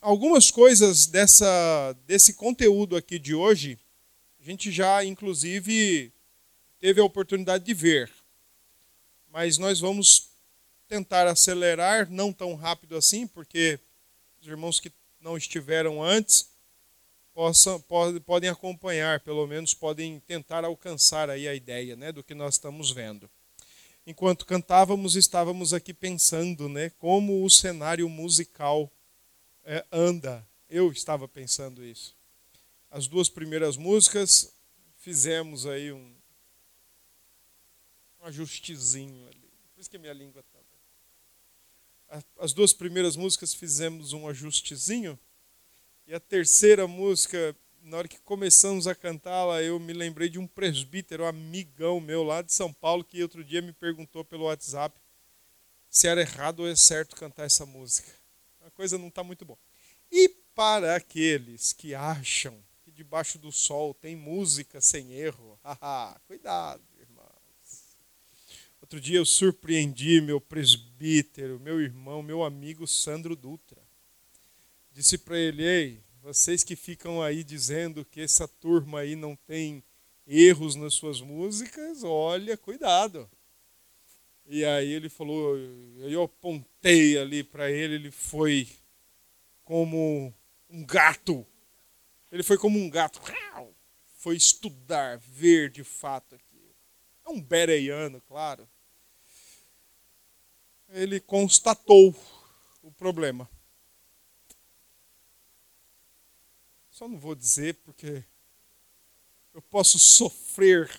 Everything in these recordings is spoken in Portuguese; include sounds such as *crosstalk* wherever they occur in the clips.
algumas coisas dessa, desse conteúdo aqui de hoje, a gente já, inclusive, teve a oportunidade de ver. Mas nós vamos tentar acelerar, não tão rápido assim, porque os irmãos que não estiveram antes possam, podem acompanhar, pelo menos podem tentar alcançar aí a ideia né, do que nós estamos vendo. Enquanto cantávamos, estávamos aqui pensando né, como o cenário musical é, anda. Eu estava pensando isso. As duas primeiras músicas, fizemos aí um, um ajustezinho ali. Por isso que minha língua está. As duas primeiras músicas fizemos um ajustezinho. E a terceira música, na hora que começamos a cantá-la, eu me lembrei de um presbítero, um amigão meu lá de São Paulo, que outro dia me perguntou pelo WhatsApp se era errado ou é certo cantar essa música coisa não está muito boa. E para aqueles que acham que debaixo do sol tem música sem erro, *laughs* cuidado, irmãos. Outro dia eu surpreendi meu presbítero, meu irmão, meu amigo Sandro Dutra. Disse para ele: Ei, vocês que ficam aí dizendo que essa turma aí não tem erros nas suas músicas, olha, cuidado. E aí ele falou, eu apontei ali para ele, ele foi como um gato. Ele foi como um gato. Foi estudar, ver de fato aquilo. É um bereiano, claro. Ele constatou o problema. Só não vou dizer porque eu posso sofrer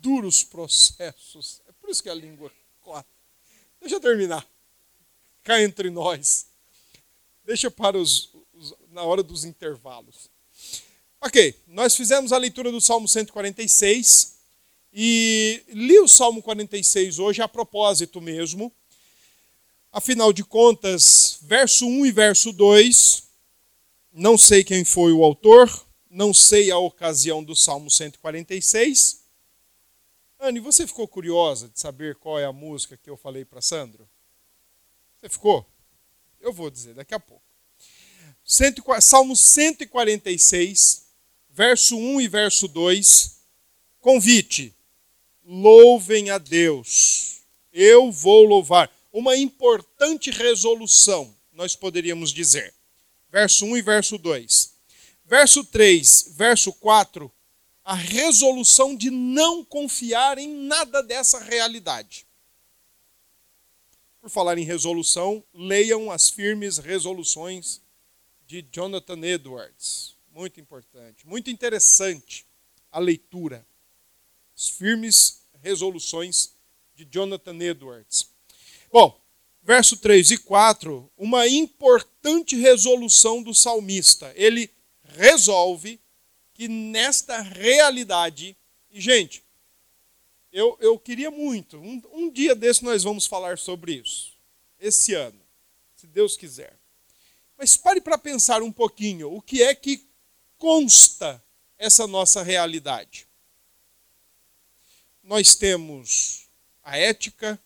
duros processos. É por isso que a língua Deixa eu terminar. Cá entre nós. Deixa para os, os, na hora dos intervalos. Ok, nós fizemos a leitura do Salmo 146 e li o Salmo 46 hoje a propósito mesmo. Afinal de contas, verso 1 e verso 2, não sei quem foi o autor, não sei a ocasião do Salmo 146, Anne, você ficou curiosa de saber qual é a música que eu falei para Sandro? Você ficou? Eu vou dizer daqui a pouco. Salmo 146, verso 1 e verso 2. Convite. Louvem a Deus. Eu vou louvar. Uma importante resolução, nós poderíamos dizer. Verso 1 e verso 2. Verso 3, verso 4 a resolução de não confiar em nada dessa realidade. Por falar em resolução, leiam as firmes resoluções de Jonathan Edwards. Muito importante, muito interessante a leitura. As firmes resoluções de Jonathan Edwards. Bom, verso 3 e 4, uma importante resolução do salmista. Ele resolve que nesta realidade, e gente, eu, eu queria muito, um, um dia desse nós vamos falar sobre isso, esse ano, se Deus quiser. Mas pare para pensar um pouquinho, o que é que consta essa nossa realidade? Nós temos a ética,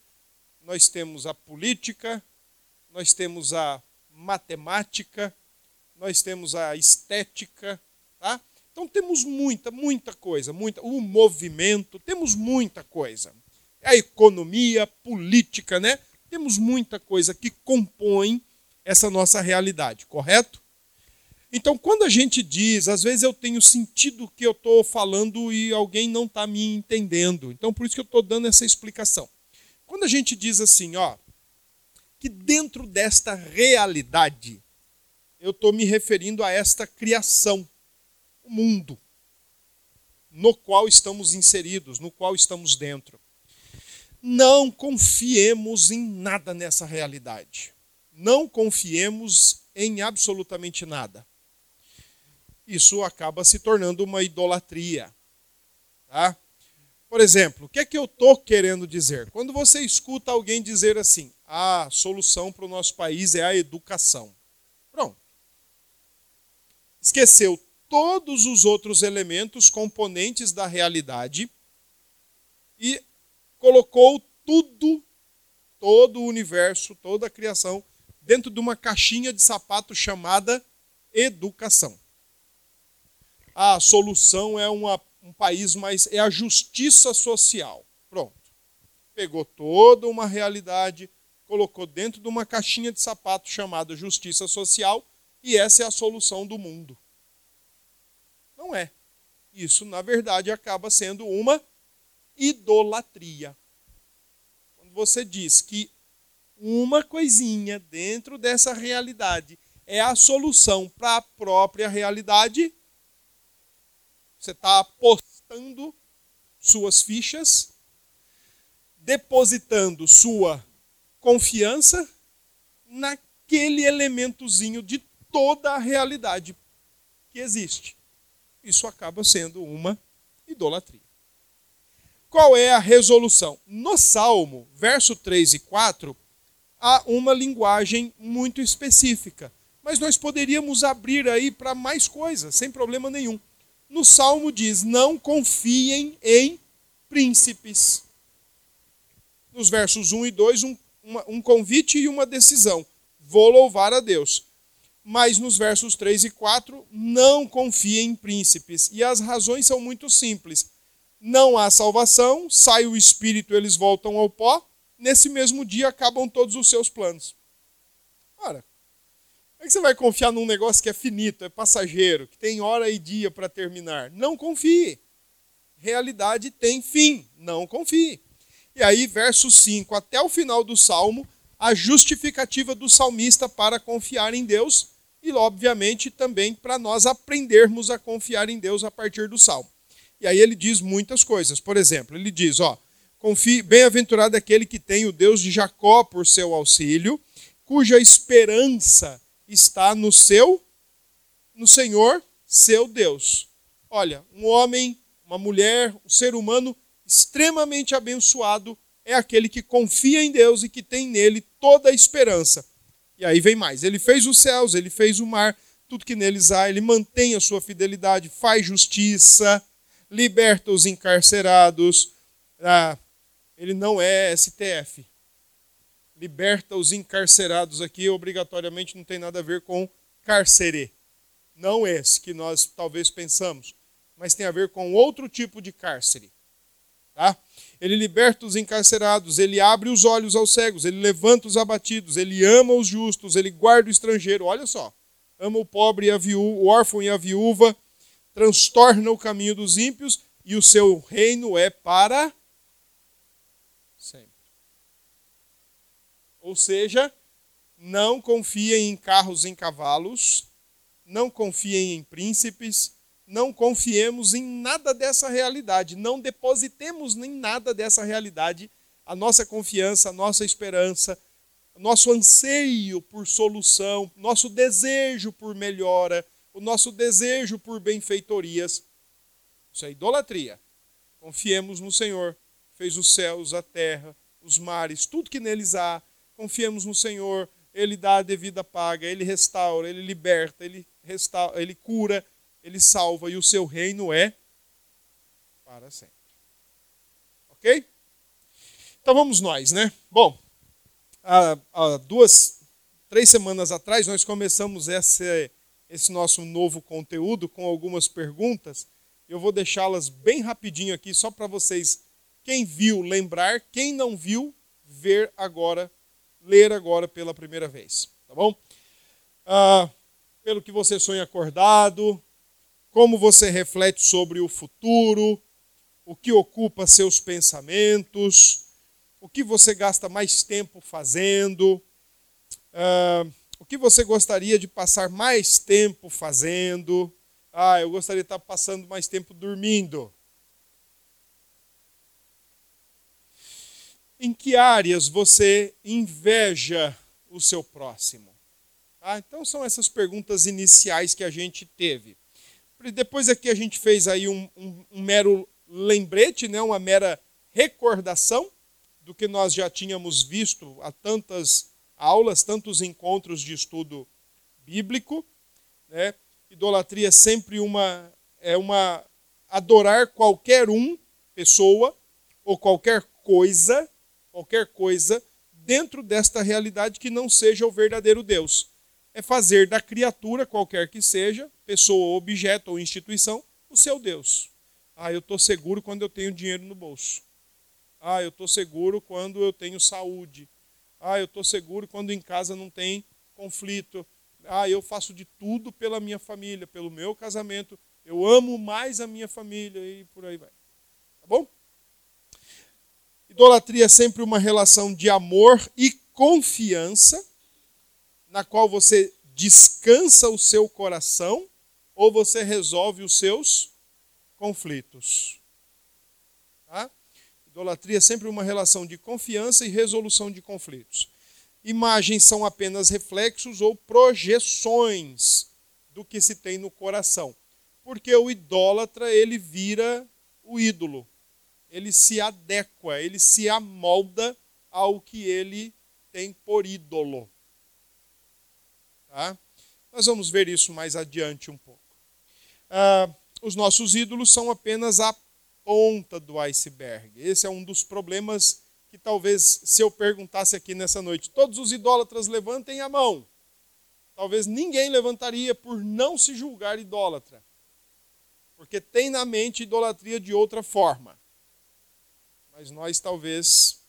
nós temos a política, nós temos a matemática, nós temos a estética, tá? Então temos muita, muita coisa, muita, o movimento, temos muita coisa. A economia, política, né? Temos muita coisa que compõe essa nossa realidade, correto? Então, quando a gente diz, às vezes eu tenho sentido que eu estou falando e alguém não está me entendendo. Então, por isso que eu estou dando essa explicação. Quando a gente diz assim, ó, que dentro desta realidade, eu estou me referindo a esta criação mundo no qual estamos inseridos, no qual estamos dentro. Não confiemos em nada nessa realidade. Não confiemos em absolutamente nada. Isso acaba se tornando uma idolatria. Tá? Por exemplo, o que é que eu estou querendo dizer? Quando você escuta alguém dizer assim, a solução para o nosso país é a educação. Pronto. Esqueceu todos os outros elementos, componentes da realidade e colocou tudo, todo o universo, toda a criação dentro de uma caixinha de sapato chamada educação. A solução é uma, um país mais. é a justiça social. Pronto. Pegou toda uma realidade, colocou dentro de uma caixinha de sapato chamada justiça social, e essa é a solução do mundo. Não é. Isso, na verdade, acaba sendo uma idolatria. Quando você diz que uma coisinha dentro dessa realidade é a solução para a própria realidade, você está apostando suas fichas, depositando sua confiança naquele elementozinho de toda a realidade que existe. Isso acaba sendo uma idolatria. Qual é a resolução? No Salmo, verso 3 e 4, há uma linguagem muito específica. Mas nós poderíamos abrir aí para mais coisas, sem problema nenhum. No Salmo diz: Não confiem em príncipes. Nos versos 1 e 2, um, uma, um convite e uma decisão. Vou louvar a Deus. Mas nos versos 3 e 4, não confiem em príncipes. E as razões são muito simples. Não há salvação, sai o espírito, eles voltam ao pó nesse mesmo dia acabam todos os seus planos. Ora, como é que você vai confiar num negócio que é finito, é passageiro, que tem hora e dia para terminar? Não confie. Realidade tem fim, não confie. E aí, verso 5 até o final do salmo, a justificativa do salmista para confiar em Deus e, obviamente, também para nós aprendermos a confiar em Deus a partir do salmo. E aí ele diz muitas coisas. Por exemplo, ele diz, ó, Confie, bem-aventurado aquele que tem o Deus de Jacó por seu auxílio, cuja esperança está no seu, no Senhor, seu Deus. Olha, um homem, uma mulher, um ser humano extremamente abençoado é aquele que confia em Deus e que tem nele toda a esperança. E aí vem mais: ele fez os céus, ele fez o mar, tudo que neles há, ele mantém a sua fidelidade, faz justiça, liberta os encarcerados, ah, ele não é STF. Liberta os encarcerados aqui, obrigatoriamente não tem nada a ver com cárcere. Não esse que nós talvez pensamos, mas tem a ver com outro tipo de cárcere. Tá? Ele liberta os encarcerados, ele abre os olhos aos cegos, ele levanta os abatidos, ele ama os justos, ele guarda o estrangeiro. Olha só, ama o pobre e a viúva, o órfão e a viúva, transtorna o caminho dos ímpios e o seu reino é para Ou seja, não confiem em carros e cavalos, não confiem em príncipes, não confiemos em nada dessa realidade, não depositemos em nada dessa realidade a nossa confiança, a nossa esperança, nosso anseio por solução, nosso desejo por melhora, o nosso desejo por benfeitorias. Isso é idolatria. Confiemos no Senhor, fez os céus, a terra, os mares, tudo que neles há, confiemos no Senhor, Ele dá a devida paga, Ele restaura, Ele liberta, Ele, restaura, Ele cura, Ele salva, e o seu reino é para sempre. Ok? Então vamos nós, né? Bom, há, há duas, três semanas atrás nós começamos esse, esse nosso novo conteúdo com algumas perguntas. Eu vou deixá-las bem rapidinho aqui, só para vocês, quem viu, lembrar, quem não viu, ver agora ler agora pela primeira vez, tá bom? Ah, pelo que você sonha acordado, como você reflete sobre o futuro, o que ocupa seus pensamentos, o que você gasta mais tempo fazendo, ah, o que você gostaria de passar mais tempo fazendo. Ah, eu gostaria de estar passando mais tempo dormindo. Em que áreas você inveja o seu próximo? Ah, então são essas perguntas iniciais que a gente teve. Depois aqui a gente fez aí um, um, um mero lembrete, né, uma mera recordação do que nós já tínhamos visto há tantas aulas, tantos encontros de estudo bíblico. Né? Idolatria é sempre uma é uma adorar qualquer um, pessoa ou qualquer coisa qualquer coisa dentro desta realidade que não seja o verdadeiro Deus. É fazer da criatura, qualquer que seja, pessoa, objeto ou instituição, o seu Deus. Ah, eu estou seguro quando eu tenho dinheiro no bolso. Ah, eu estou seguro quando eu tenho saúde. Ah, eu estou seguro quando em casa não tem conflito. Ah, eu faço de tudo pela minha família, pelo meu casamento. Eu amo mais a minha família e por aí vai. Tá bom? Idolatria é sempre uma relação de amor e confiança, na qual você descansa o seu coração ou você resolve os seus conflitos. Tá? Idolatria é sempre uma relação de confiança e resolução de conflitos. Imagens são apenas reflexos ou projeções do que se tem no coração. Porque o idólatra, ele vira o ídolo ele se adequa, ele se amolda ao que ele tem por ídolo. Tá? Nós vamos ver isso mais adiante um pouco. Ah, os nossos ídolos são apenas a ponta do iceberg. Esse é um dos problemas que talvez, se eu perguntasse aqui nessa noite, todos os idólatras levantem a mão. Talvez ninguém levantaria por não se julgar idólatra. Porque tem na mente idolatria de outra forma mas nós talvez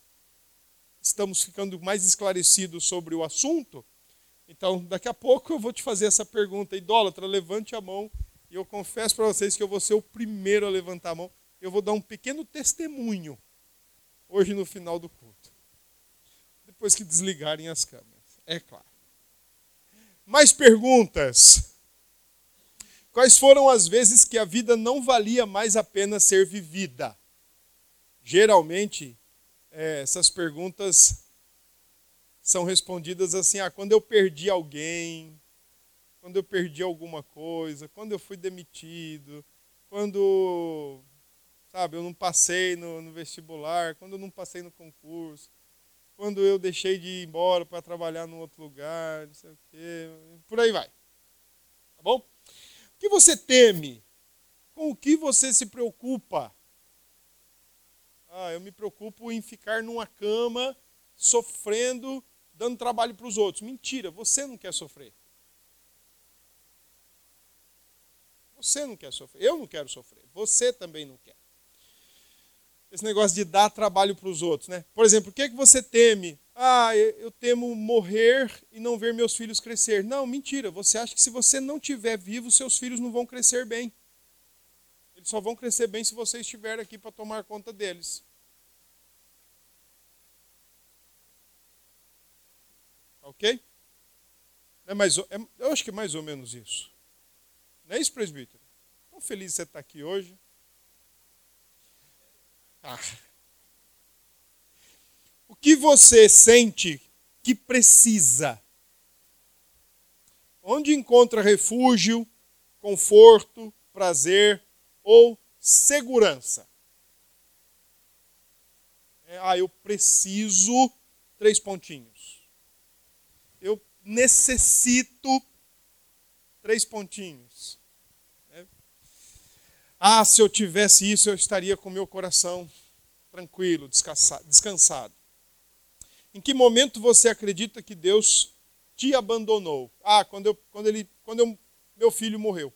estamos ficando mais esclarecidos sobre o assunto. Então, daqui a pouco eu vou te fazer essa pergunta, idólatra, levante a mão, e eu confesso para vocês que eu vou ser o primeiro a levantar a mão. Eu vou dar um pequeno testemunho hoje no final do culto. Depois que desligarem as câmeras, é claro. Mais perguntas? Quais foram as vezes que a vida não valia mais a pena ser vivida? geralmente é, essas perguntas são respondidas assim: ah, quando eu perdi alguém, quando eu perdi alguma coisa, quando eu fui demitido, quando, sabe, eu não passei no, no vestibular, quando eu não passei no concurso, quando eu deixei de ir embora para trabalhar num outro lugar, não sei o quê, por aí vai. Tá bom? O que você teme? Com o que você se preocupa? Ah, eu me preocupo em ficar numa cama, sofrendo, dando trabalho para os outros. Mentira, você não quer sofrer. Você não quer sofrer. Eu não quero sofrer. Você também não quer. Esse negócio de dar trabalho para os outros, né? Por exemplo, o que, é que você teme? Ah, eu temo morrer e não ver meus filhos crescer. Não, mentira. Você acha que se você não estiver vivo, seus filhos não vão crescer bem. Eles só vão crescer bem se você estiver aqui para tomar conta deles. Ok? É mais, é, eu acho que é mais ou menos isso. Não é isso, presbítero? Estou feliz de você estar aqui hoje. Ah. O que você sente que precisa? Onde encontra refúgio, conforto, prazer, ou segurança. É, ah, eu preciso, três pontinhos. Eu necessito, três pontinhos. É. Ah, se eu tivesse isso, eu estaria com meu coração tranquilo, descansado. Em que momento você acredita que Deus te abandonou? Ah, quando, eu, quando, ele, quando eu, meu filho morreu.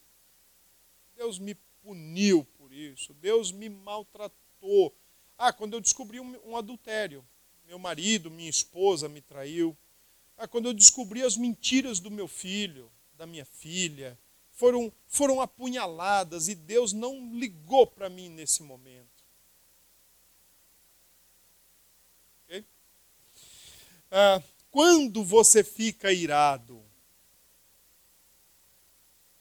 Deus me puniu por isso, Deus me maltratou. Ah, quando eu descobri um, um adultério, meu marido, minha esposa me traiu. Ah, quando eu descobri as mentiras do meu filho, da minha filha, foram, foram apunhaladas e Deus não ligou para mim nesse momento. Okay? Ah, quando você fica irado?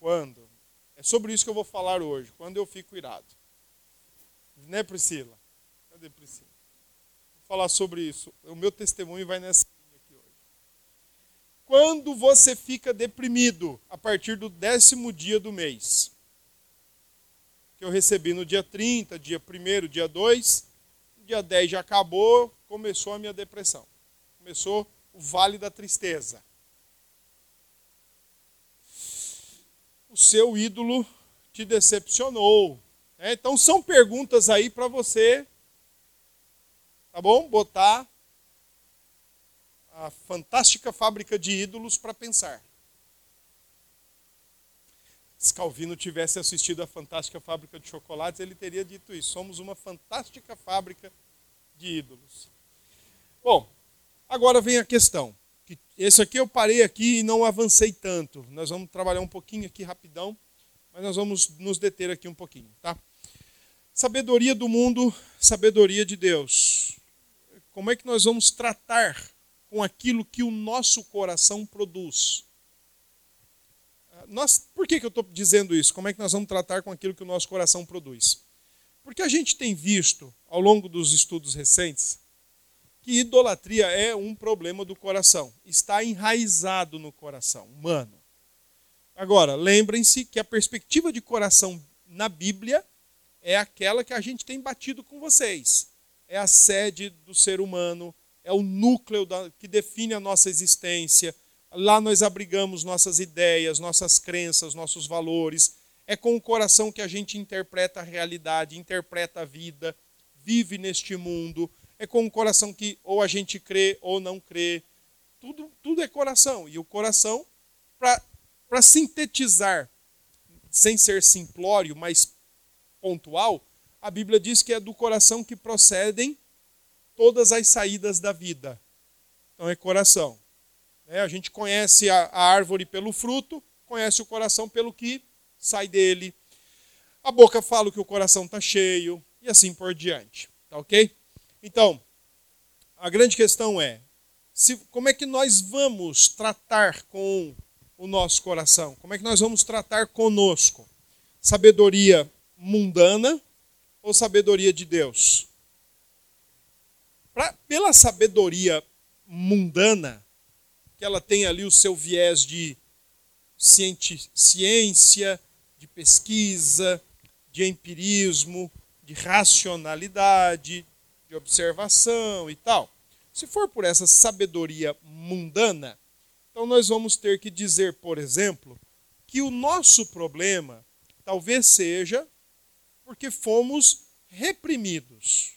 Quando? É sobre isso que eu vou falar hoje, quando eu fico irado. Né, Priscila? Cadê Priscila? Vou falar sobre isso. O meu testemunho vai nessa. Quando você fica deprimido a partir do décimo dia do mês, que eu recebi no dia 30, dia 1, dia 2, dia 10 já acabou, começou a minha depressão. Começou o vale da tristeza. o seu ídolo te decepcionou. É, então são perguntas aí para você, tá bom? Botar a fantástica fábrica de ídolos para pensar. Se Calvino tivesse assistido a fantástica fábrica de chocolates, ele teria dito isso. Somos uma fantástica fábrica de ídolos. Bom, agora vem a questão. Esse aqui eu parei aqui e não avancei tanto. Nós vamos trabalhar um pouquinho aqui rapidão, mas nós vamos nos deter aqui um pouquinho, tá? Sabedoria do mundo, sabedoria de Deus. Como é que nós vamos tratar com aquilo que o nosso coração produz? Nós, por que, que eu estou dizendo isso? Como é que nós vamos tratar com aquilo que o nosso coração produz? Porque a gente tem visto, ao longo dos estudos recentes, que idolatria é um problema do coração, está enraizado no coração humano. Agora, lembrem-se que a perspectiva de coração na Bíblia é aquela que a gente tem batido com vocês. É a sede do ser humano, é o núcleo da, que define a nossa existência. Lá nós abrigamos nossas ideias, nossas crenças, nossos valores. É com o coração que a gente interpreta a realidade, interpreta a vida, vive neste mundo. É com o coração que ou a gente crê ou não crê. Tudo, tudo é coração. E o coração, para sintetizar, sem ser simplório, mas pontual, a Bíblia diz que é do coração que procedem todas as saídas da vida. Então é coração. É, a gente conhece a, a árvore pelo fruto, conhece o coração pelo que sai dele. A boca fala que o coração está cheio e assim por diante. Tá ok? Então, a grande questão é: se, como é que nós vamos tratar com o nosso coração? Como é que nós vamos tratar conosco? Sabedoria mundana ou sabedoria de Deus? Pra, pela sabedoria mundana, que ela tem ali o seu viés de ciência, de pesquisa, de empirismo, de racionalidade, de observação e tal. Se for por essa sabedoria mundana, então nós vamos ter que dizer, por exemplo, que o nosso problema talvez seja porque fomos reprimidos.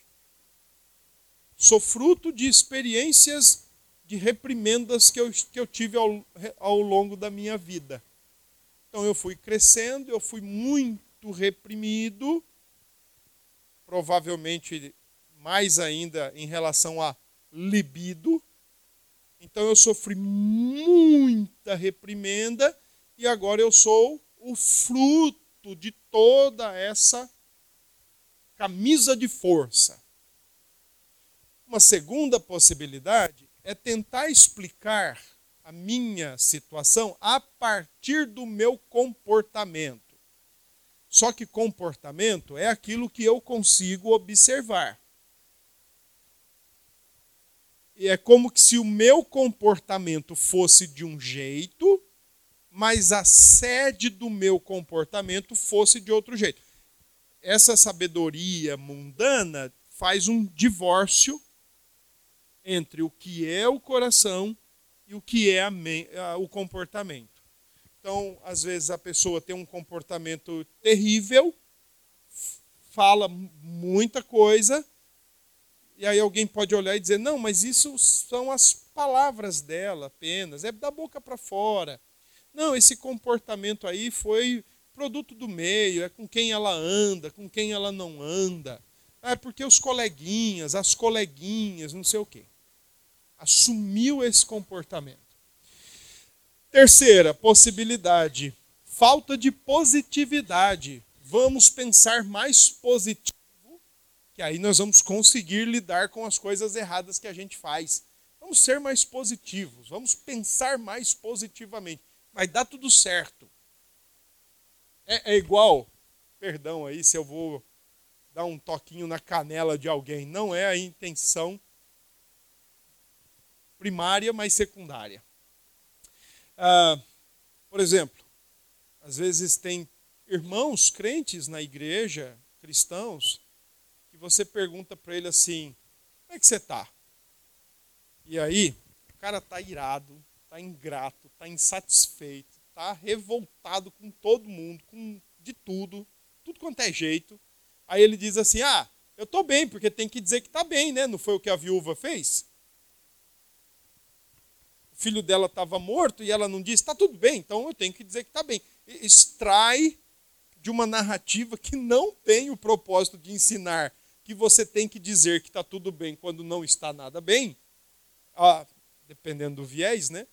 Sou fruto de experiências de reprimendas que eu, que eu tive ao, ao longo da minha vida. Então eu fui crescendo, eu fui muito reprimido, provavelmente mais ainda em relação a libido. Então eu sofri muita reprimenda e agora eu sou o fruto de toda essa camisa de força. Uma segunda possibilidade é tentar explicar a minha situação a partir do meu comportamento. Só que comportamento é aquilo que eu consigo observar. E é como se o meu comportamento fosse de um jeito, mas a sede do meu comportamento fosse de outro jeito essa sabedoria mundana faz um divórcio entre o que é o coração e o que é a, o comportamento. Então, às vezes a pessoa tem um comportamento terrível, fala muita coisa, e aí alguém pode olhar e dizer: não, mas isso são as palavras dela apenas, é da boca para fora. Não, esse comportamento aí foi produto do meio, é com quem ela anda, com quem ela não anda. É porque os coleguinhas, as coleguinhas, não sei o quê. Assumiu esse comportamento. Terceira possibilidade, falta de positividade. Vamos pensar mais positivo, que aí nós vamos conseguir lidar com as coisas erradas que a gente faz. Vamos ser mais positivos, vamos pensar mais positivamente. Vai dar tudo certo. É, é igual, perdão aí se eu vou dar um toquinho na canela de alguém, não é a intenção primária, mas secundária. Ah, por exemplo, às vezes tem irmãos crentes na igreja, cristãos, que você pergunta para ele assim: como é que você está? E aí, o cara está irado, está ingrato, está insatisfeito, está revoltado com todo mundo, com de tudo, tudo quanto é jeito. Aí ele diz assim: Ah, eu estou bem, porque tem que dizer que está bem, né? Não foi o que a viúva fez? filho dela estava morto e ela não disse, está tudo bem, então eu tenho que dizer que está bem. Extrai de uma narrativa que não tem o propósito de ensinar que você tem que dizer que está tudo bem quando não está nada bem, ah, dependendo do viés, né?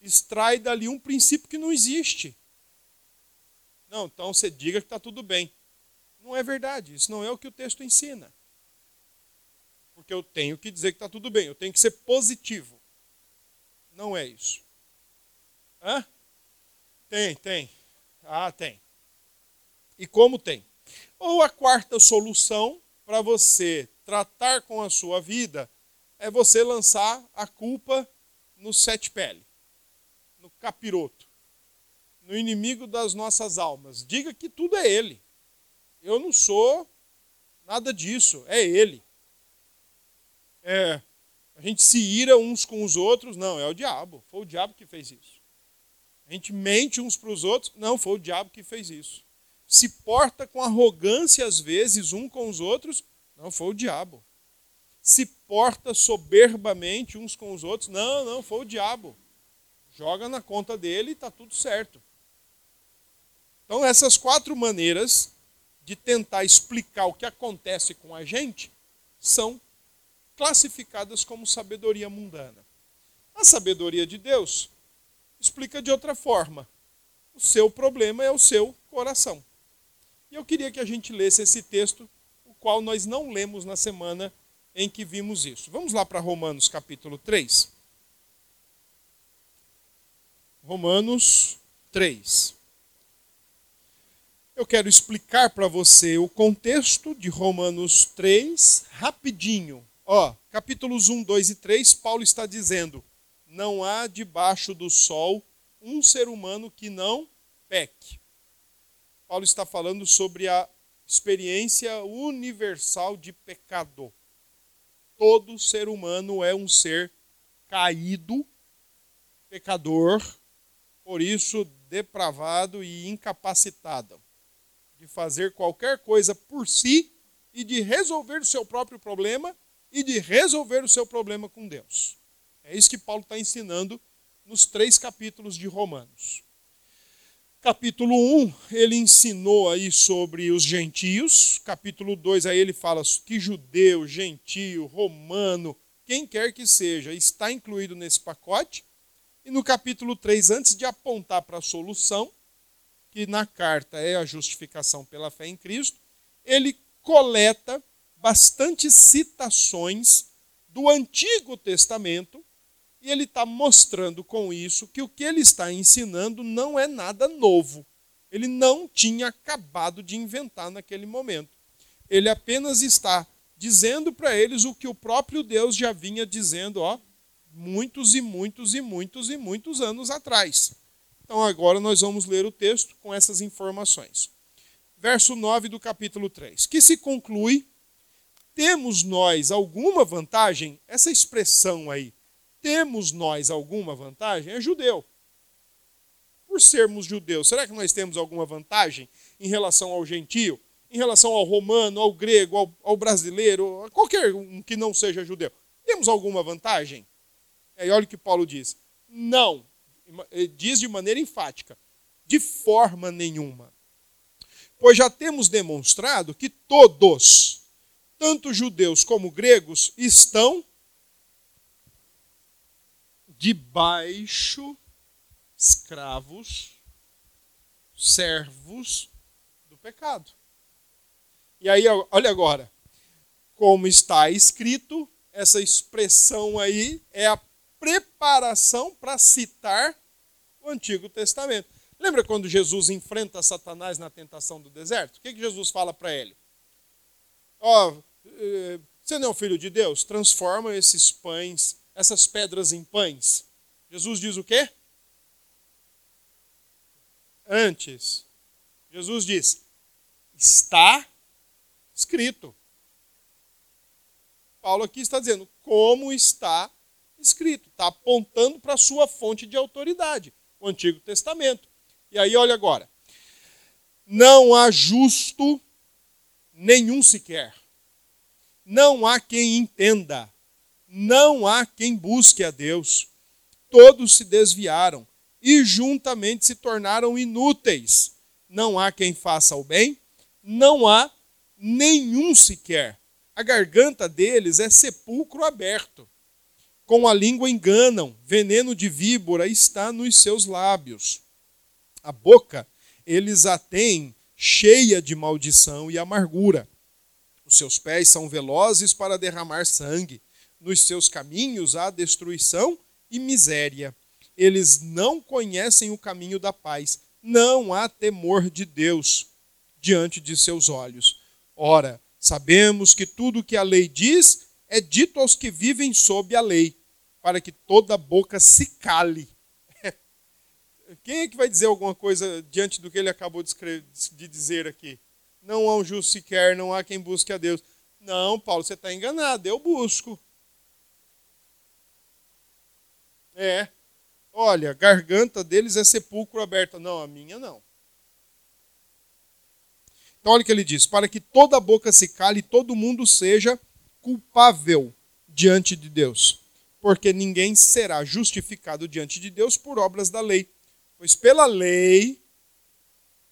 Extrai dali um princípio que não existe. Não, então você diga que está tudo bem. Não é verdade, isso não é o que o texto ensina. Porque eu tenho que dizer que está tudo bem, eu tenho que ser positivo. Não é isso. Hã? Tem, tem. Ah, tem. E como tem? Ou a quarta solução para você tratar com a sua vida é você lançar a culpa no sete pele, no capiroto, no inimigo das nossas almas. Diga que tudo é ele. Eu não sou nada disso, é ele. É, a gente se ira uns com os outros, não, é o diabo. Foi o diabo que fez isso. A gente mente uns para os outros, não, foi o diabo que fez isso se porta com arrogância às vezes um com os outros, não, foi o diabo. Se porta soberbamente uns com os outros, não, não, foi o diabo. Joga na conta dele e está tudo certo. Então, essas quatro maneiras de tentar explicar o que acontece com a gente são classificadas como sabedoria mundana. A sabedoria de Deus explica de outra forma. O seu problema é o seu coração. E eu queria que a gente lesse esse texto, o qual nós não lemos na semana em que vimos isso. Vamos lá para Romanos capítulo 3. Romanos 3. Eu quero explicar para você o contexto de Romanos 3 rapidinho. Ó, capítulos 1, 2 e 3, Paulo está dizendo: Não há debaixo do sol um ser humano que não peque. Paulo está falando sobre a experiência universal de pecado. Todo ser humano é um ser caído, pecador, por isso depravado e incapacitado de fazer qualquer coisa por si e de resolver o seu próprio problema e de resolver o seu problema com Deus. É isso que Paulo está ensinando nos três capítulos de Romanos capítulo 1, ele ensinou aí sobre os gentios. Capítulo 2, aí ele fala que judeu, gentio, romano, quem quer que seja, está incluído nesse pacote. E no capítulo 3, antes de apontar para a solução, que na carta é a justificação pela fé em Cristo, ele coleta bastante citações do Antigo Testamento e ele está mostrando com isso que o que ele está ensinando não é nada novo. Ele não tinha acabado de inventar naquele momento. Ele apenas está dizendo para eles o que o próprio Deus já vinha dizendo, ó, muitos e muitos e muitos e muitos anos atrás. Então agora nós vamos ler o texto com essas informações. Verso 9 do capítulo 3. Que se conclui: temos nós alguma vantagem? Essa expressão aí, temos nós alguma vantagem? É judeu. Por sermos judeus, será que nós temos alguma vantagem em relação ao gentio? Em relação ao romano, ao grego, ao, ao brasileiro, a qualquer um que não seja judeu? Temos alguma vantagem? E olha o que Paulo diz. Não. Diz de maneira enfática. De forma nenhuma. Pois já temos demonstrado que todos, tanto judeus como gregos, estão debaixo, escravos, servos do pecado. E aí, olha agora, como está escrito, essa expressão aí é a preparação para citar o Antigo Testamento. Lembra quando Jesus enfrenta Satanás na tentação do deserto? O que, que Jesus fala para ele? Ó, oh, você não é o filho de Deus? Transforma esses pães essas pedras em pães? Jesus diz o quê? Antes, Jesus diz: está escrito. Paulo aqui está dizendo como está escrito, está apontando para a sua fonte de autoridade, o Antigo Testamento. E aí, olha agora: não há justo nenhum sequer, não há quem entenda, não há quem busque a Deus. todos se desviaram e juntamente se tornaram inúteis. Não há quem faça o bem, não há nenhum sequer. A garganta deles é sepulcro aberto. Com a língua enganam, veneno de víbora está nos seus lábios. A boca eles a têm cheia de maldição e amargura. Os seus pés são velozes para derramar sangue. Nos seus caminhos há destruição e miséria. Eles não conhecem o caminho da paz. Não há temor de Deus diante de seus olhos. Ora, sabemos que tudo o que a lei diz é dito aos que vivem sob a lei, para que toda boca se cale. *laughs* Quem é que vai dizer alguma coisa diante do que ele acabou de, de dizer aqui? Não há um justo sequer, não há quem busque a Deus. Não, Paulo, você está enganado, eu busco. É. Olha, garganta deles é sepulcro aberto. Não, a minha não. Então, olha o que ele diz: para que toda boca se cale e todo mundo seja culpável diante de Deus. Porque ninguém será justificado diante de Deus por obras da lei. Pois pela lei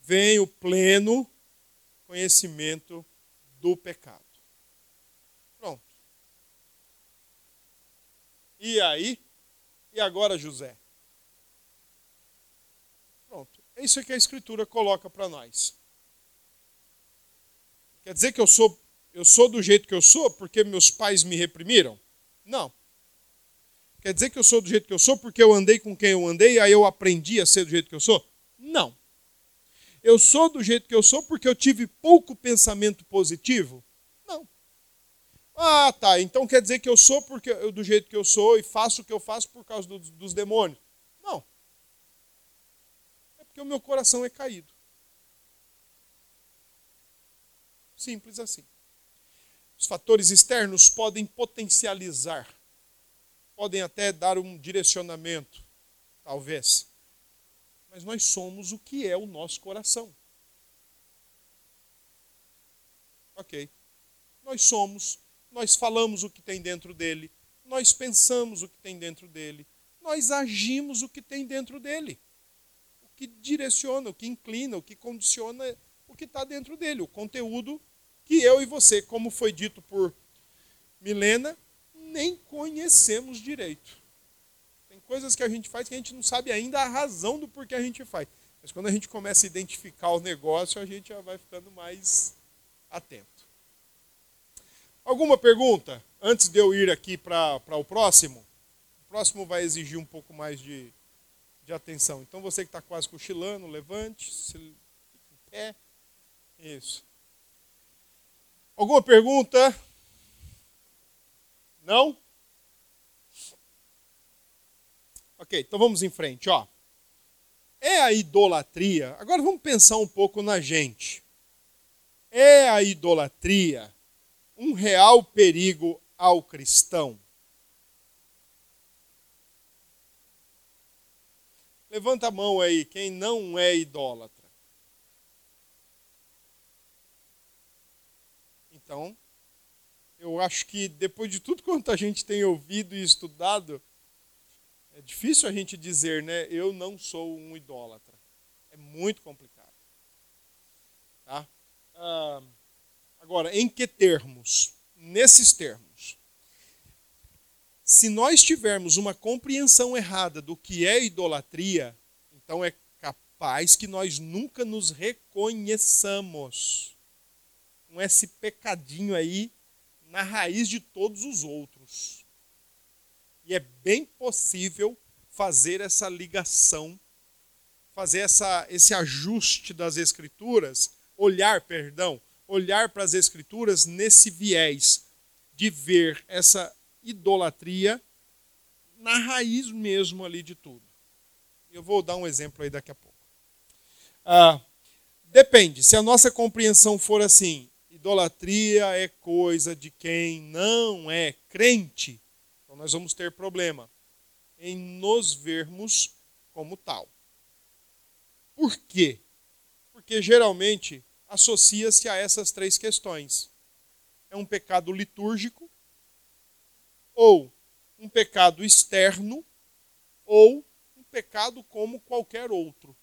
vem o pleno conhecimento do pecado. Pronto. E aí? E agora, José? Pronto. É isso que a Escritura coloca para nós. Quer dizer que eu sou, eu sou do jeito que eu sou porque meus pais me reprimiram? Não. Quer dizer que eu sou do jeito que eu sou porque eu andei com quem eu andei e aí eu aprendi a ser do jeito que eu sou? Não. Eu sou do jeito que eu sou porque eu tive pouco pensamento positivo? Ah, tá. Então quer dizer que eu sou porque eu, do jeito que eu sou e faço o que eu faço por causa do, dos demônios? Não. É porque o meu coração é caído. Simples assim. Fatores externos podem potencializar, podem até dar um direcionamento, talvez. Mas nós somos o que é o nosso coração. Ok. Nós somos nós falamos o que tem dentro dele, nós pensamos o que tem dentro dele, nós agimos o que tem dentro dele. O que direciona, o que inclina, o que condiciona o que está dentro dele, o conteúdo que eu e você, como foi dito por Milena, nem conhecemos direito. Tem coisas que a gente faz que a gente não sabe ainda a razão do porquê a gente faz. Mas quando a gente começa a identificar o negócio, a gente já vai ficando mais atento. Alguma pergunta antes de eu ir aqui para o próximo? O próximo vai exigir um pouco mais de, de atenção. Então você que está quase cochilando, levante, se em pé. Isso. Alguma pergunta? Não? Ok, então vamos em frente. Ó. É a idolatria. Agora vamos pensar um pouco na gente. É a idolatria um real perigo ao cristão? Levanta a mão aí, quem não é idólatra. Então, eu acho que depois de tudo quanto a gente tem ouvido e estudado, é difícil a gente dizer, né? Eu não sou um idólatra. É muito complicado. Tá? Ah, Agora, em que termos? Nesses termos. Se nós tivermos uma compreensão errada do que é idolatria, então é capaz que nós nunca nos reconheçamos com esse pecadinho aí na raiz de todos os outros. E é bem possível fazer essa ligação, fazer essa, esse ajuste das escrituras, olhar, perdão, olhar para as Escrituras nesse viés de ver essa idolatria na raiz mesmo ali de tudo. Eu vou dar um exemplo aí daqui a pouco. Ah, depende, se a nossa compreensão for assim, idolatria é coisa de quem não é crente, então nós vamos ter problema em nos vermos como tal. Por quê? Porque geralmente associa-se a essas três questões: é um pecado litúrgico, ou um pecado externo, ou um pecado como qualquer outro.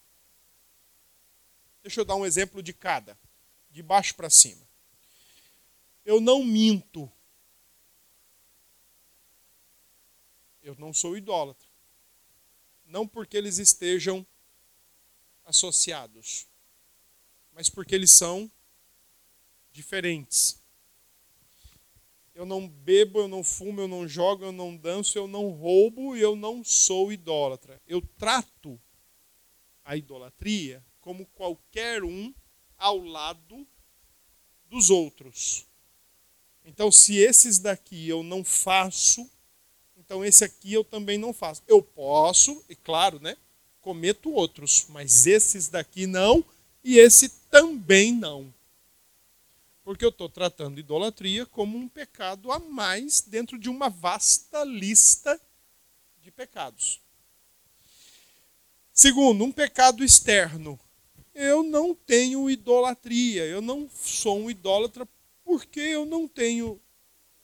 Deixa eu dar um exemplo de cada, de baixo para cima. Eu não minto. Eu não sou idólatra. Não porque eles estejam associados, mas porque eles são diferentes. Eu não bebo, eu não fumo, eu não jogo, eu não danço, eu não roubo e eu não sou idólatra. Eu trato a idolatria como qualquer um ao lado dos outros. Então, se esses daqui eu não faço, então esse aqui eu também não faço. Eu posso, e claro, né? Cometo outros, mas esses daqui não, e esse também não. Porque eu estou tratando idolatria como um pecado a mais dentro de uma vasta lista de pecados. Segundo, um pecado externo. Eu não tenho idolatria, eu não sou um idólatra porque eu não tenho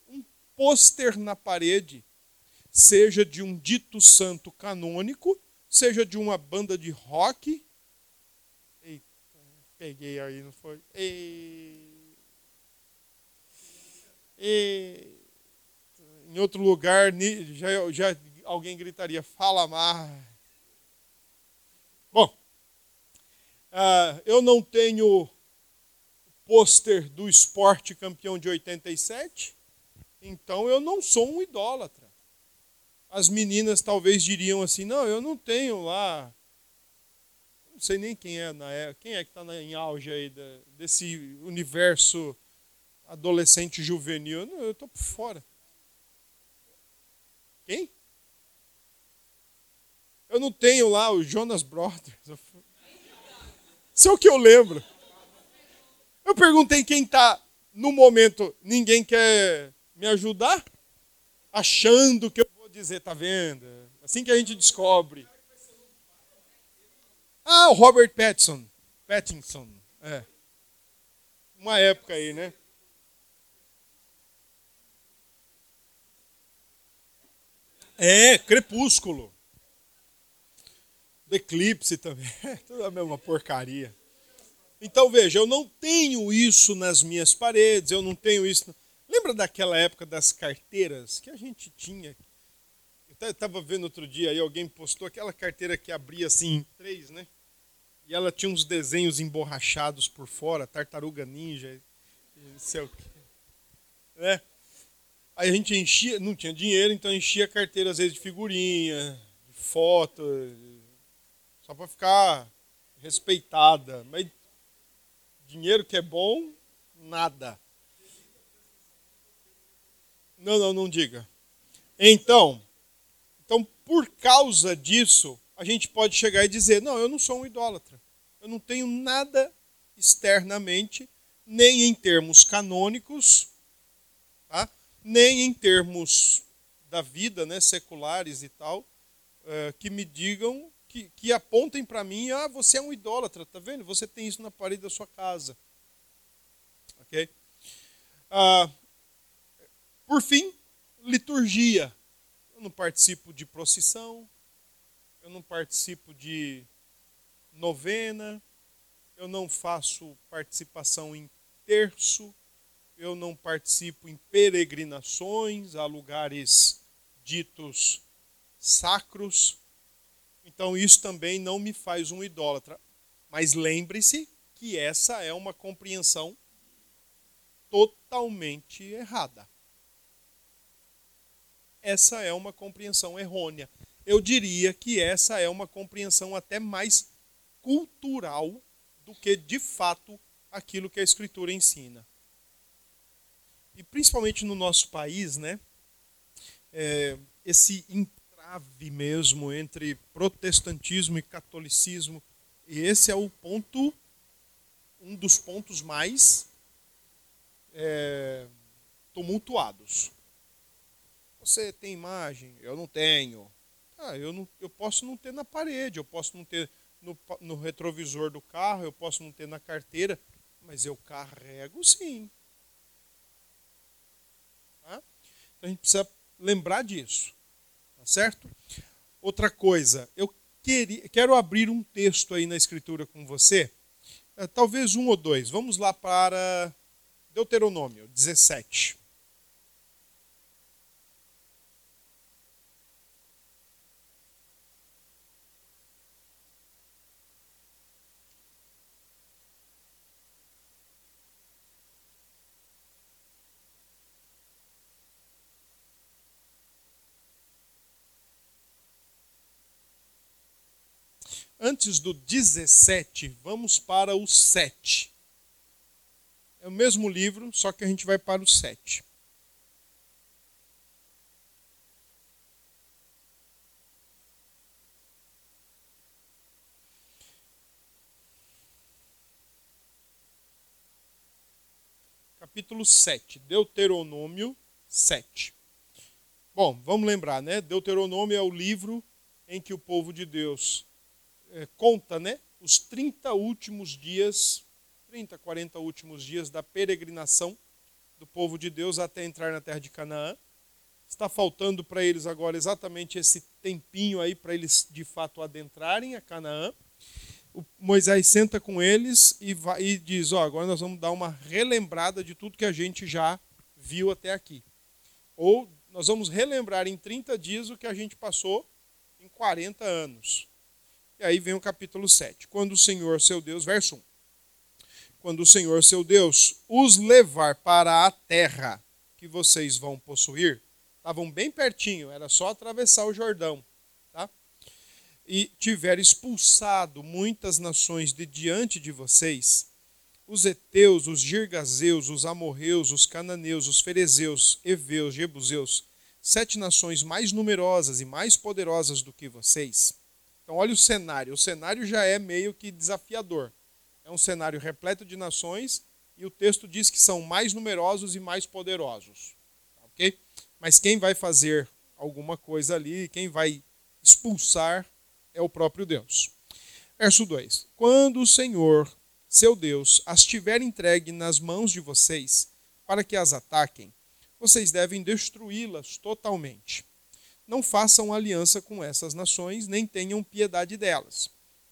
um pôster na parede, seja de um dito santo canônico, seja de uma banda de rock. Eita, peguei aí, não foi? E em outro lugar, já, já alguém gritaria, fala mais. Bom, uh, eu não tenho pôster do esporte campeão de 87, então eu não sou um idólatra. As meninas talvez diriam assim, não, eu não tenho lá, não sei nem quem é na época, quem é que está em auge aí desse universo adolescente juvenil. Não, eu estou por fora. Quem? Eu não tenho lá o Jonas Brothers. Isso é o que eu lembro. Eu perguntei quem está no momento, ninguém quer me ajudar? Achando que eu vou dizer, tá vendo? Assim que a gente descobre. Ah, o Robert Pattinson. Pattinson. É. Uma época aí, né? É, Crepúsculo. Eclipse também. *laughs* Tudo a mesma porcaria. Então veja, eu não tenho isso nas minhas paredes, eu não tenho isso. Lembra daquela época das carteiras que a gente tinha? Eu estava vendo outro dia aí, alguém postou aquela carteira que abria assim três, né? E ela tinha uns desenhos emborrachados por fora, tartaruga ninja, não sei o quê. Né? Aí a gente enchia, não tinha dinheiro, então enchia a carteira às vezes de figurinha, de foto, só para ficar respeitada. Mas dinheiro que é bom, nada. Não, não, não diga. Então, então por causa disso, a gente pode chegar e dizer: não, eu não sou um idólatra. Eu não tenho nada externamente, nem em termos canônicos, tá? nem em termos da vida, né, seculares e tal, uh, que me digam, que, que apontem para mim, ah, você é um idólatra, tá vendo? Você tem isso na parede da sua casa. Ok? Uh, por fim, liturgia. Eu não participo de procissão, eu não participo de novena, eu não faço participação em terço, eu não participo em peregrinações a lugares ditos sacros. Então isso também não me faz um idólatra. Mas lembre-se que essa é uma compreensão totalmente errada. Essa é uma compreensão errônea. Eu diria que essa é uma compreensão até mais cultural do que de fato aquilo que a Escritura ensina e principalmente no nosso país, né, é, esse entrave mesmo entre protestantismo e catolicismo, e esse é o ponto, um dos pontos mais é, tumultuados. Você tem imagem? Eu não tenho. Ah, eu, não, eu posso não ter na parede, eu posso não ter no, no retrovisor do carro, eu posso não ter na carteira, mas eu carrego sim. Então a gente precisa lembrar disso. Certo? Outra coisa, eu queria, quero abrir um texto aí na Escritura com você, é, talvez um ou dois. Vamos lá para Deuteronômio 17. Antes do 17, vamos para o 7. É o mesmo livro, só que a gente vai para o 7. Capítulo 7, Deuteronômio 7. Bom, vamos lembrar, né? Deuteronômio é o livro em que o povo de Deus é, conta né, os 30 últimos dias, 30, 40 últimos dias da peregrinação do povo de Deus até entrar na terra de Canaã. Está faltando para eles agora exatamente esse tempinho aí para eles de fato adentrarem a Canaã. O Moisés senta com eles e, vai, e diz: Ó, agora nós vamos dar uma relembrada de tudo que a gente já viu até aqui. Ou nós vamos relembrar em 30 dias o que a gente passou em 40 anos. E aí vem o capítulo 7. Quando o Senhor, seu Deus, verso 1. Quando o Senhor, seu Deus, os levar para a terra que vocês vão possuir, estavam bem pertinho, era só atravessar o Jordão, tá? E tiver expulsado muitas nações de diante de vocês, os heteus, os girgazeus, os amorreus, os cananeus, os ferezeus, heveus, jebuseus, sete nações mais numerosas e mais poderosas do que vocês, então, olha o cenário. O cenário já é meio que desafiador. É um cenário repleto de nações e o texto diz que são mais numerosos e mais poderosos. Tá, ok? Mas quem vai fazer alguma coisa ali, quem vai expulsar, é o próprio Deus. Verso 2: Quando o Senhor, seu Deus, as tiver entregue nas mãos de vocês, para que as ataquem, vocês devem destruí-las totalmente não façam aliança com essas nações, nem tenham piedade delas.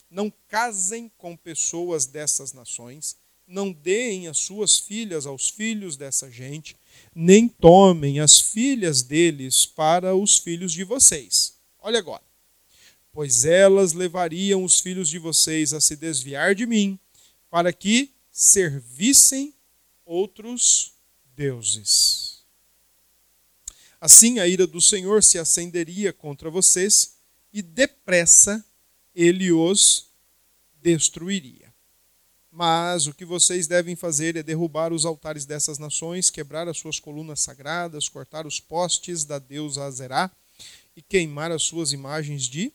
Não casem com pessoas dessas nações, não deem as suas filhas aos filhos dessa gente, nem tomem as filhas deles para os filhos de vocês. Olha agora. Pois elas levariam os filhos de vocês a se desviar de mim, para que servissem outros deuses. Assim a ira do Senhor se acenderia contra vocês e depressa ele os destruiria. Mas o que vocês devem fazer é derrubar os altares dessas nações, quebrar as suas colunas sagradas, cortar os postes da deusa Azerá e queimar as suas imagens de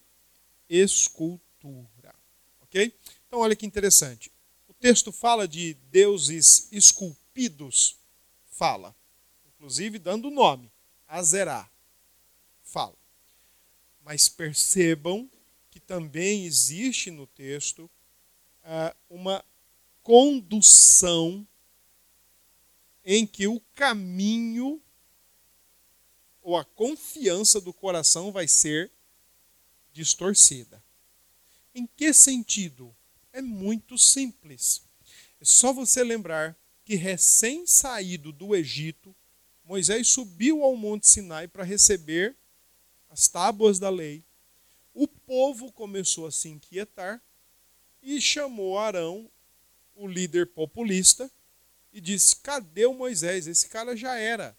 escultura. Ok? Então, olha que interessante. O texto fala de deuses esculpidos, fala, inclusive dando nome. Azerá. Fala. Mas percebam que também existe no texto uh, uma condução em que o caminho ou a confiança do coração vai ser distorcida. Em que sentido? É muito simples. É só você lembrar que recém-saído do Egito, Moisés subiu ao Monte Sinai para receber as tábuas da lei. O povo começou a se inquietar e chamou Arão, o líder populista, e disse: Cadê o Moisés? Esse cara já era.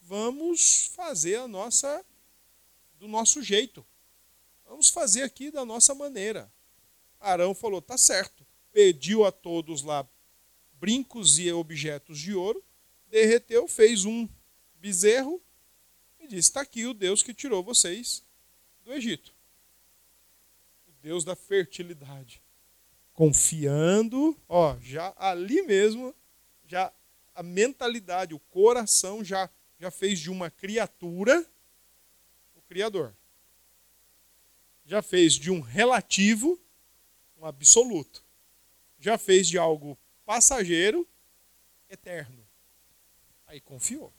Vamos fazer a nossa do nosso jeito. Vamos fazer aqui da nossa maneira. Arão falou: Tá certo. Pediu a todos lá brincos e objetos de ouro derreteu, fez um bezerro e disse: Está aqui o Deus que tirou vocês do Egito. O Deus da fertilidade. Confiando, ó, já ali mesmo, já a mentalidade, o coração já, já fez de uma criatura o Criador. Já fez de um relativo um absoluto. Já fez de algo passageiro eterno. Aí confiou.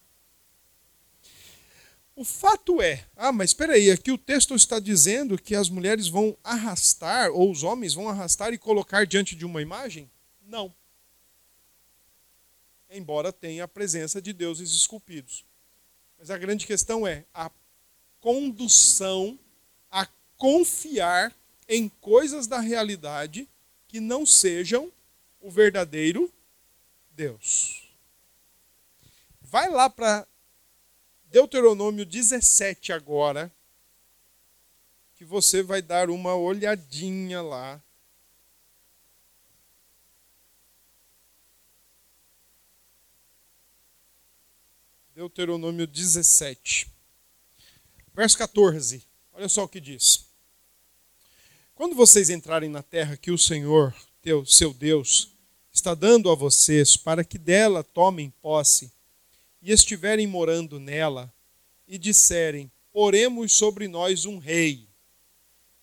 O fato é, ah, mas espera aí, aqui o texto está dizendo que as mulheres vão arrastar, ou os homens vão arrastar e colocar diante de uma imagem? Não. Embora tenha a presença de deuses esculpidos. Mas a grande questão é a condução a confiar em coisas da realidade que não sejam o verdadeiro Deus. Vai lá para Deuteronômio 17 agora, que você vai dar uma olhadinha lá. Deuteronômio 17, verso 14. Olha só o que diz. Quando vocês entrarem na terra que o Senhor, teu, seu Deus, está dando a vocês para que dela tomem posse, e estiverem morando nela, e disserem: Poremos sobre nós um rei,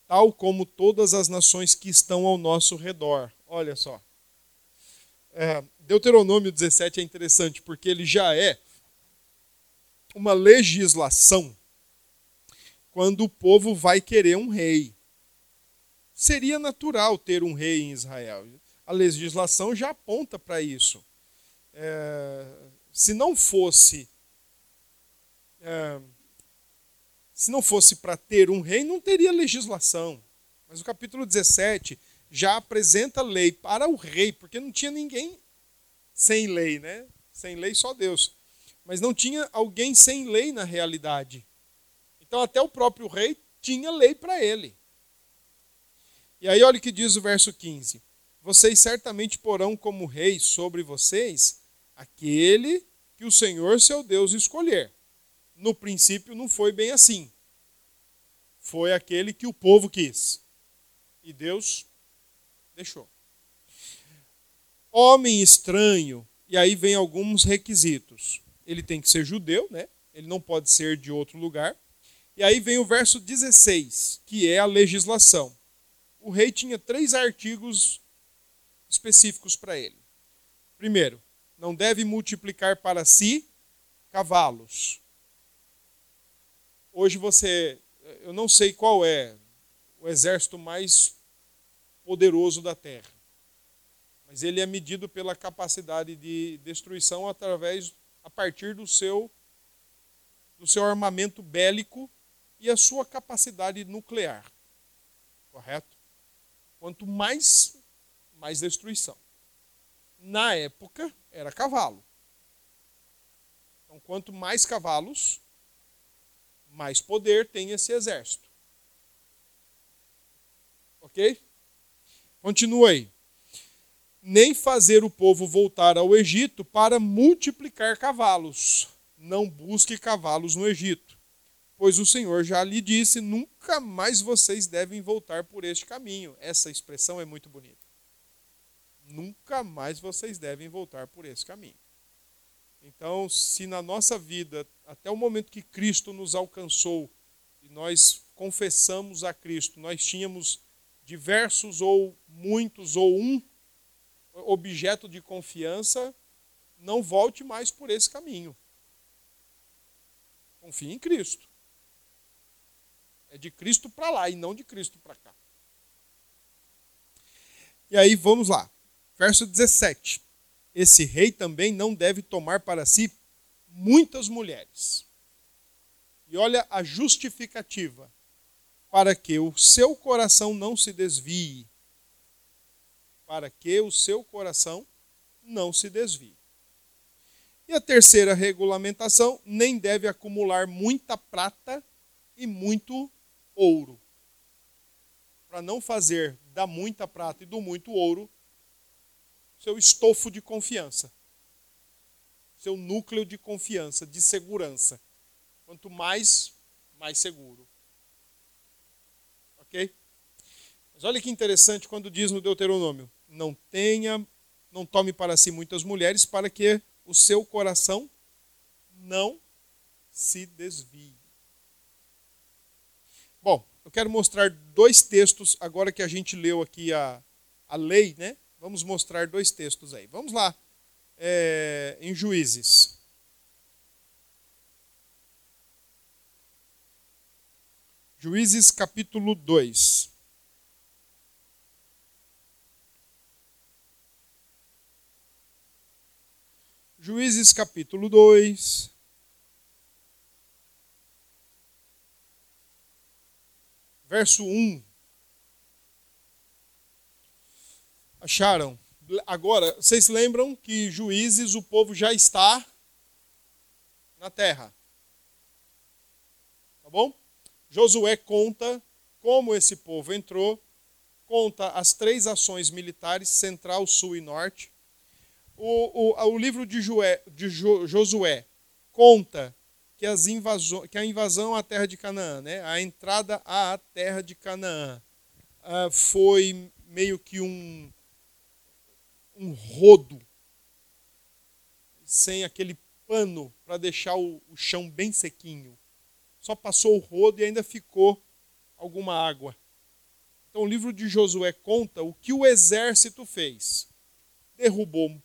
tal como todas as nações que estão ao nosso redor. Olha só. É, Deuteronômio 17 é interessante porque ele já é uma legislação quando o povo vai querer um rei. Seria natural ter um rei em Israel. A legislação já aponta para isso. É, se não fosse é, se não fosse para ter um rei, não teria legislação. Mas o capítulo 17 já apresenta lei para o rei, porque não tinha ninguém sem lei, né? Sem lei só Deus. Mas não tinha alguém sem lei na realidade. Então até o próprio rei tinha lei para ele. E aí olha o que diz o verso 15: Vocês certamente porão como rei sobre vocês aquele que o Senhor seu Deus escolher. No princípio não foi bem assim. Foi aquele que o povo quis. E Deus deixou. Homem estranho, e aí vem alguns requisitos. Ele tem que ser judeu, né? Ele não pode ser de outro lugar. E aí vem o verso 16, que é a legislação. O rei tinha três artigos específicos para ele. Primeiro, não deve multiplicar para si cavalos. Hoje você, eu não sei qual é o exército mais poderoso da Terra, mas ele é medido pela capacidade de destruição através, a partir do seu, do seu armamento bélico e a sua capacidade nuclear. Correto? Quanto mais, mais destruição. Na época, era cavalo. Então, quanto mais cavalos, mais poder tem esse exército. Ok? Continua aí. Nem fazer o povo voltar ao Egito para multiplicar cavalos. Não busque cavalos no Egito. Pois o Senhor já lhe disse: nunca mais vocês devem voltar por este caminho. Essa expressão é muito bonita nunca mais vocês devem voltar por esse caminho. Então, se na nossa vida, até o momento que Cristo nos alcançou e nós confessamos a Cristo, nós tínhamos diversos ou muitos ou um objeto de confiança, não volte mais por esse caminho. Confie em Cristo. É de Cristo para lá e não de Cristo para cá. E aí vamos lá. Verso 17: Esse rei também não deve tomar para si muitas mulheres. E olha a justificativa: para que o seu coração não se desvie. Para que o seu coração não se desvie. E a terceira regulamentação: nem deve acumular muita prata e muito ouro. Para não fazer da muita prata e do muito ouro seu estofo de confiança, seu núcleo de confiança, de segurança. Quanto mais, mais seguro. Ok? Mas olha que interessante quando diz no Deuteronômio: não tenha, não tome para si muitas mulheres, para que o seu coração não se desvie. Bom, eu quero mostrar dois textos, agora que a gente leu aqui a, a lei, né? Vamos mostrar dois textos aí. Vamos lá, é, em Juízes. Juízes capítulo 2. Juízes capítulo 2. Verso 1. Acharam? Agora, vocês lembram que juízes o povo já está na terra. Tá bom? Josué conta como esse povo entrou, conta as três ações militares, central, sul e norte. O, o, o livro de, Joé, de jo, Josué conta que, as invasões, que a invasão à terra de Canaã, né, a entrada à terra de Canaã, uh, foi meio que um, um rodo, sem aquele pano para deixar o, o chão bem sequinho só passou o rodo e ainda ficou alguma água. Então o livro de Josué conta o que o exército fez. Derrubou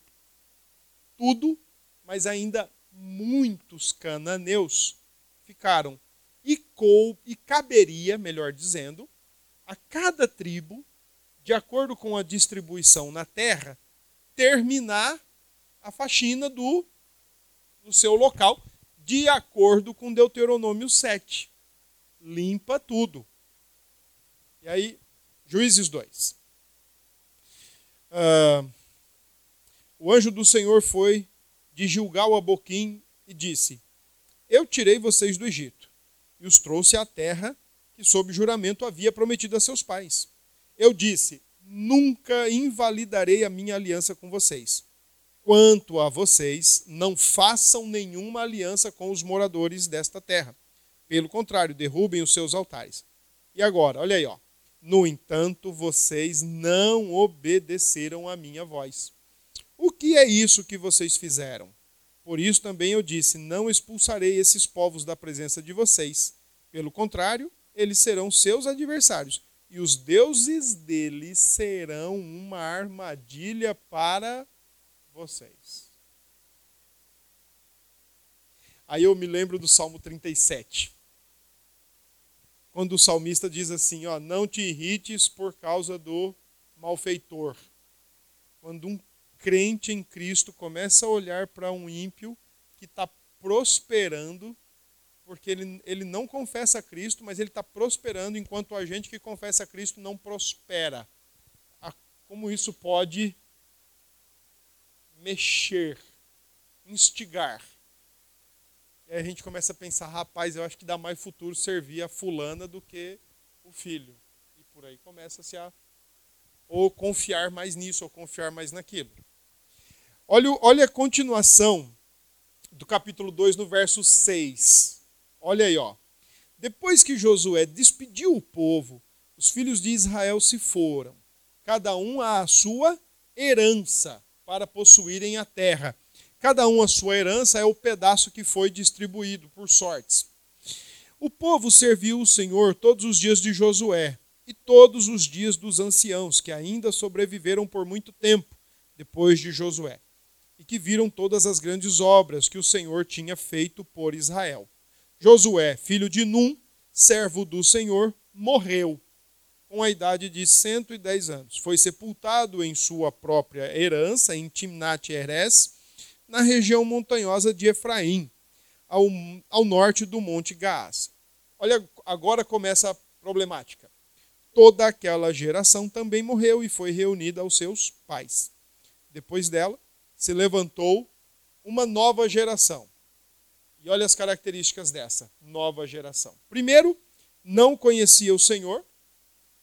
tudo, mas ainda muitos cananeus ficaram. E, cou, e caberia, melhor dizendo, a cada tribo, de acordo com a distribuição na terra, terminar a faxina do, do seu local de acordo com Deuteronômio 7. Limpa tudo. E aí, Juízes 2. Uh, ah, o anjo do Senhor foi de Gilgal a Boquim e disse: Eu tirei vocês do Egito e os trouxe à terra que, sob juramento, havia prometido a seus pais. Eu disse: Nunca invalidarei a minha aliança com vocês Quanto a vocês, não façam nenhuma aliança com os moradores desta terra. Pelo contrário, derrubem os seus altares. E agora, olha aí, ó. No entanto, vocês não obedeceram à minha voz. O que é isso que vocês fizeram? Por isso também eu disse: Não expulsarei esses povos da presença de vocês. Pelo contrário, eles serão seus adversários, e os deuses deles serão uma armadilha para vocês. Aí eu me lembro do Salmo 37. Quando o salmista diz assim, ó, não te irrites por causa do malfeitor. Quando um crente em Cristo começa a olhar para um ímpio que está prosperando, porque ele, ele não confessa a Cristo, mas ele está prosperando, enquanto a gente que confessa a Cristo não prospera. Como isso pode mexer, instigar. E aí a gente começa a pensar, rapaz, eu acho que dá mais futuro servir a fulana do que o filho. E por aí começa-se a ou confiar mais nisso, ou confiar mais naquilo. Olha, olha a continuação do capítulo 2, no verso 6. Olha aí, ó. Depois que Josué despediu o povo, os filhos de Israel se foram, cada um à sua herança para possuírem a terra. Cada um a sua herança é o pedaço que foi distribuído por sortes. O povo serviu o Senhor todos os dias de Josué e todos os dias dos anciãos que ainda sobreviveram por muito tempo depois de Josué e que viram todas as grandes obras que o Senhor tinha feito por Israel. Josué, filho de Num, servo do Senhor, morreu com a idade de 110 anos. Foi sepultado em sua própria herança, em Timnat-Heres, na região montanhosa de Efraim, ao, ao norte do Monte Gaás. Olha, agora começa a problemática. Toda aquela geração também morreu e foi reunida aos seus pais. Depois dela, se levantou uma nova geração. E olha as características dessa nova geração. Primeiro, não conhecia o Senhor,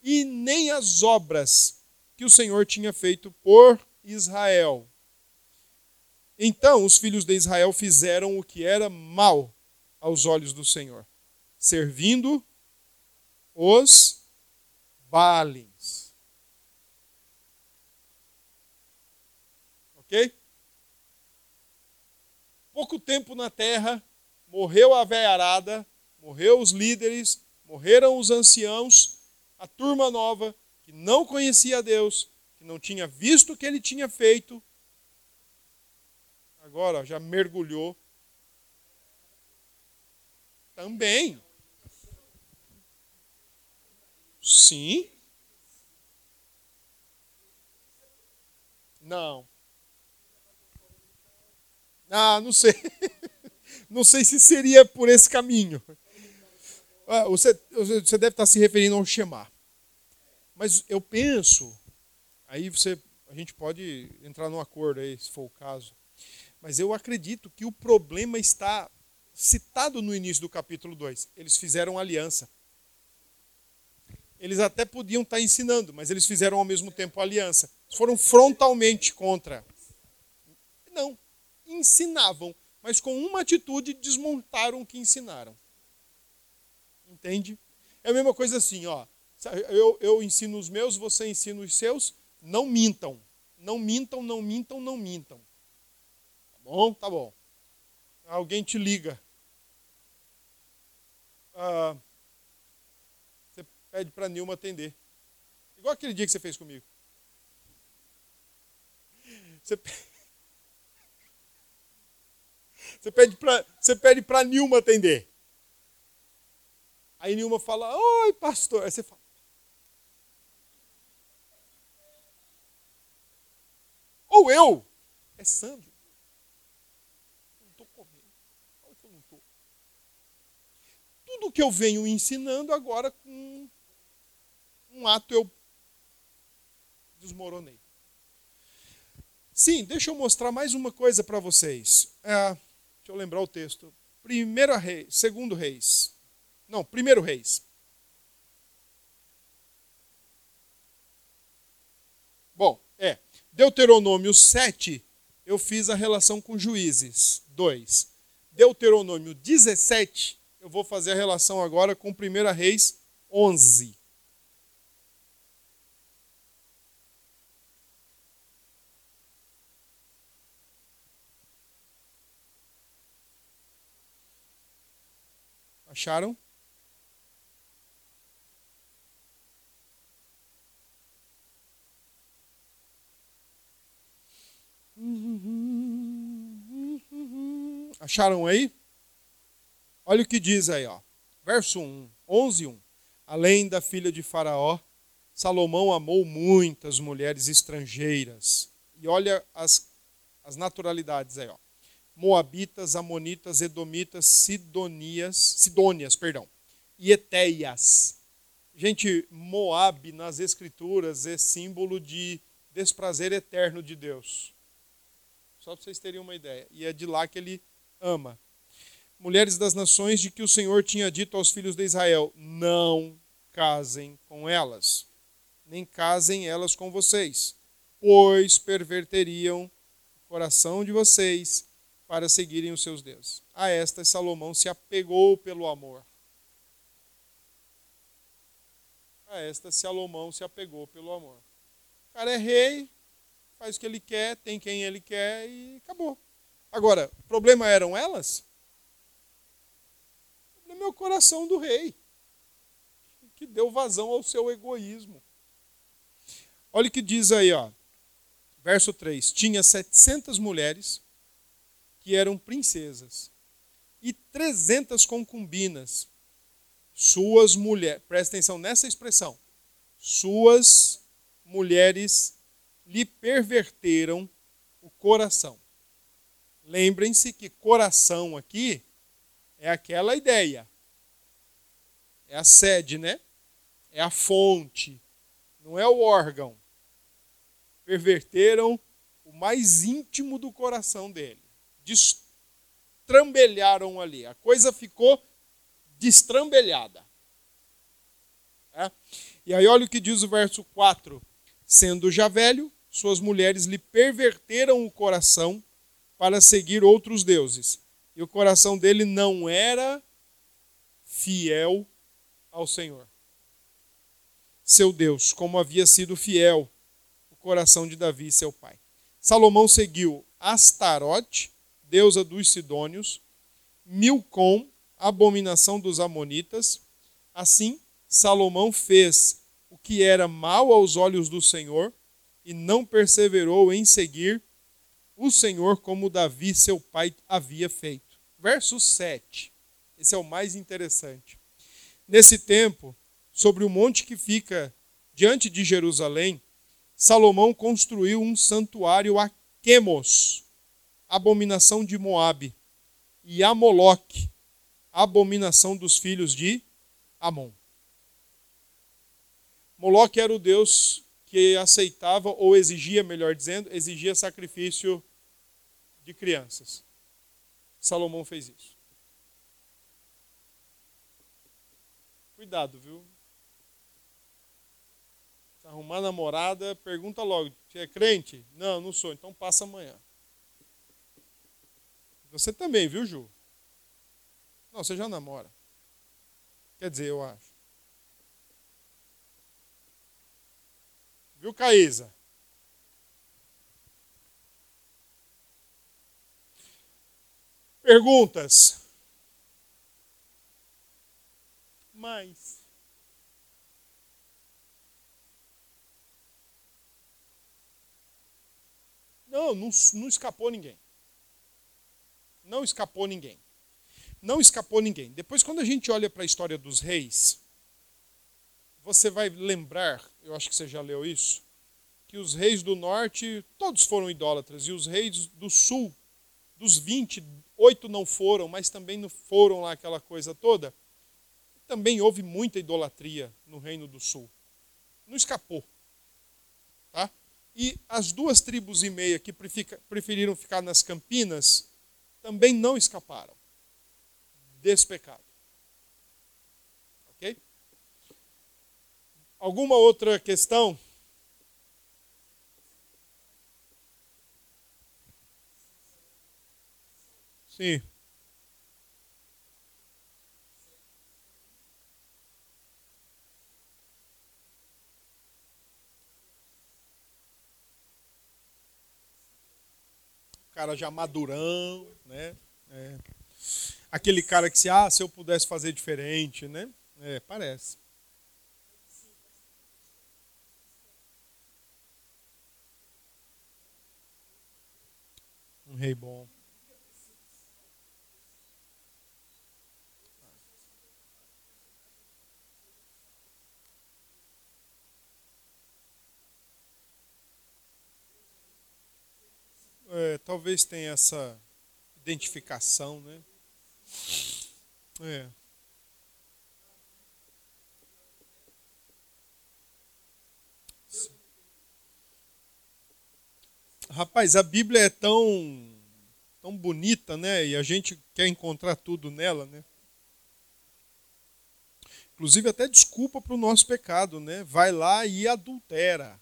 e nem as obras que o Senhor tinha feito por Israel. Então os filhos de Israel fizeram o que era mal aos olhos do Senhor, servindo os Balins. Ok? Pouco tempo na terra, morreu a velharada, morreu os líderes, morreram os anciãos, a turma nova, que não conhecia Deus, que não tinha visto o que ele tinha feito, agora já mergulhou também. Sim. Não. Ah, não sei. *laughs* Não sei se seria por esse caminho. Ah, você, você deve estar se referindo ao Shema. Mas eu penso, aí você, a gente pode entrar num acordo aí, se for o caso. Mas eu acredito que o problema está citado no início do capítulo 2. Eles fizeram aliança. Eles até podiam estar ensinando, mas eles fizeram ao mesmo tempo aliança. Foram frontalmente contra. Não, ensinavam, mas com uma atitude desmontaram o que ensinaram. Entende? É a mesma coisa assim, ó. Eu, eu ensino os meus, você ensina os seus. Não mintam. Não mintam, não mintam, não mintam. Tá bom? Tá bom. Alguém te liga. Ah, você pede para Nilma atender. Igual aquele dia que você fez comigo. Você, você pede para você pede para Nilma atender. Aí Nilma fala: "Oi, pastor". Aí você fala: Ou eu, é Sandro. Não estou correndo. Olha que eu não estou. Tudo que eu venho ensinando agora com um ato eu desmoronei. Sim, deixa eu mostrar mais uma coisa para vocês. É, deixa eu lembrar o texto. Primeiro rei, segundo reis. Não, primeiro reis. Bom, é. Deuteronômio 7, eu fiz a relação com juízes 2. Deuteronômio 17, eu vou fazer a relação agora com 1 Reis 11. Acharam? Acharam aí? Olha o que diz aí, ó. Verso 1, 11, 1. Além da filha de Faraó, Salomão amou muitas mulheres estrangeiras. E olha as, as naturalidades aí, ó. Moabitas, Amonitas, Edomitas, Sidonias, Sidônias, perdão, e Eteias. Gente, Moab nas escrituras é símbolo de desprazer eterno de Deus. Só para vocês terem uma ideia. E é de lá que ele ama. Mulheres das nações de que o Senhor tinha dito aos filhos de Israel: Não casem com elas, nem casem elas com vocês, pois perverteriam o coração de vocês para seguirem os seus deuses. A estas Salomão se apegou pelo amor. A esta Salomão se apegou pelo amor. O cara é rei, faz o que ele quer, tem quem ele quer e acabou. Agora, o problema eram elas? O problema é o coração do rei, que deu vazão ao seu egoísmo. Olha o que diz aí, ó. Verso 3: Tinha 700 mulheres que eram princesas, e 300 concubinas. Suas mulheres, presta atenção nessa expressão, suas mulheres lhe perverteram o coração. Lembrem-se que coração aqui é aquela ideia. É a sede, né? É a fonte, não é o órgão. Perverteram o mais íntimo do coração dele destrambelharam ali. A coisa ficou destrambelhada. É? E aí, olha o que diz o verso 4: Sendo já velho, suas mulheres lhe perverteram o coração para seguir outros deuses. E o coração dele não era fiel ao Senhor. Seu Deus, como havia sido fiel o coração de Davi, seu pai. Salomão seguiu Astarote, deusa dos Sidônios, Milcom, abominação dos Amonitas. Assim, Salomão fez o que era mal aos olhos do Senhor e não perseverou em seguir o Senhor como Davi, seu pai, havia feito. Verso 7. Esse é o mais interessante. Nesse tempo, sobre o monte que fica diante de Jerusalém, Salomão construiu um santuário a Quemos, abominação de Moabe, e a Moloque, abominação dos filhos de Amon. Moloque era o deus que aceitava, ou exigia, melhor dizendo, exigia sacrifício de crianças. Salomão fez isso. Cuidado, viu? Se arrumar namorada, pergunta logo: você é crente? Não, não sou, então passa amanhã. Você também, viu, Ju? Não, você já namora. Quer dizer, eu acho. Viu, Caísa? Perguntas? Mais. Não, não, não escapou ninguém. Não escapou ninguém. Não escapou ninguém. Depois, quando a gente olha para a história dos reis, você vai lembrar, eu acho que você já leu isso, que os reis do norte, todos foram idólatras, e os reis do sul, dos 20, oito não foram, mas também não foram lá aquela coisa toda. Também houve muita idolatria no reino do sul. Não escapou. Tá? E as duas tribos e meia que preferiram ficar nas Campinas também não escaparam desse pecado. Ok? Alguma outra questão? Sim. Cara já madurão, né? É. Aquele cara que se, ah, se eu pudesse fazer diferente, né? É, parece. Um rei bom. É, talvez tenha essa identificação, né? É. Rapaz, a Bíblia é tão tão bonita, né? E a gente quer encontrar tudo nela, né? Inclusive até desculpa para o nosso pecado, né? Vai lá e adultera.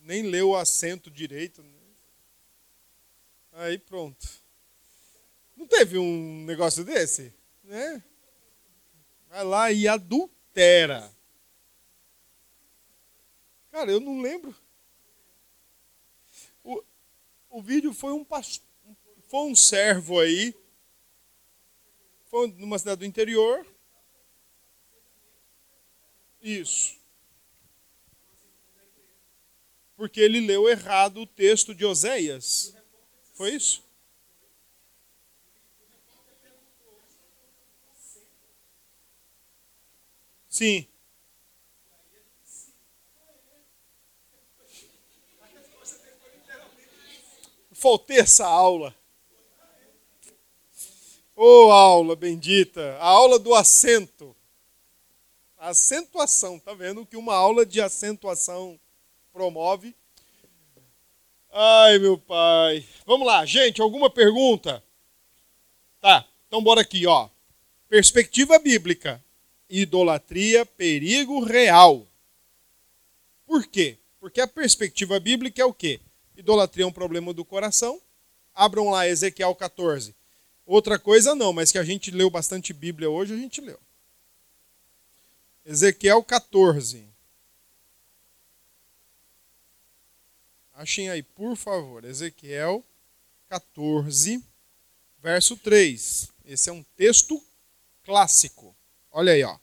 Nem leu o acento direito, né? Aí pronto. Não teve um negócio desse? Né? Vai lá e adultera. Cara, eu não lembro. O, o vídeo foi um foi um servo aí. Foi numa cidade do interior. Isso. Porque ele leu errado o texto de Oséias. Foi isso? Sim. Faltei essa aula. Ô oh, aula bendita, a aula do acento. Acentuação, tá vendo que uma aula de acentuação promove? Ai, meu pai. Vamos lá, gente, alguma pergunta? Tá, então bora aqui, ó. Perspectiva bíblica. Idolatria, perigo real. Por quê? Porque a perspectiva bíblica é o quê? Idolatria é um problema do coração. Abram lá Ezequiel 14. Outra coisa não, mas que a gente leu bastante Bíblia hoje, a gente leu. Ezequiel 14. Achem aí, por favor, Ezequiel 14, verso 3. Esse é um texto clássico. Olha aí, ó.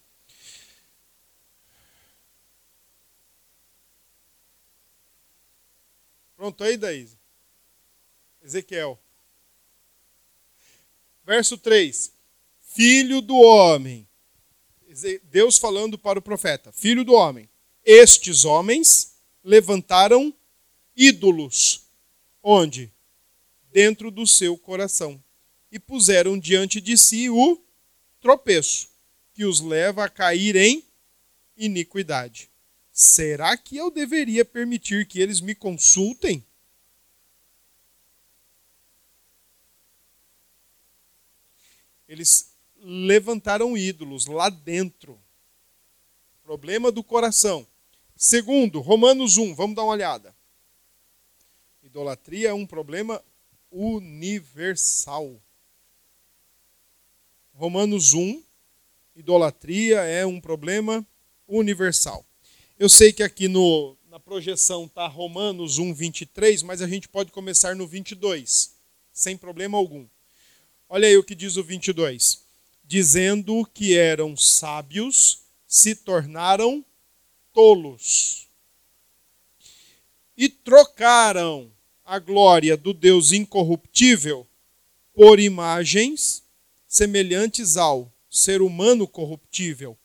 Pronto aí, Daísa? Ezequiel. Verso 3. Filho do homem. Deus falando para o profeta: Filho do homem, estes homens levantaram ídolos. Onde? Dentro do seu coração. E puseram diante de si o tropeço, que os leva a cair em iniquidade. Será que eu deveria permitir que eles me consultem? Eles levantaram ídolos lá dentro. Problema do coração. Segundo, Romanos 1, vamos dar uma olhada. Idolatria é um problema universal. Romanos 1, idolatria é um problema universal. Eu sei que aqui no, na projeção está Romanos 1, 23, mas a gente pode começar no 22, sem problema algum. Olha aí o que diz o 22. Dizendo que eram sábios, se tornaram tolos. E trocaram a glória do Deus incorruptível por imagens semelhantes ao ser humano corruptível,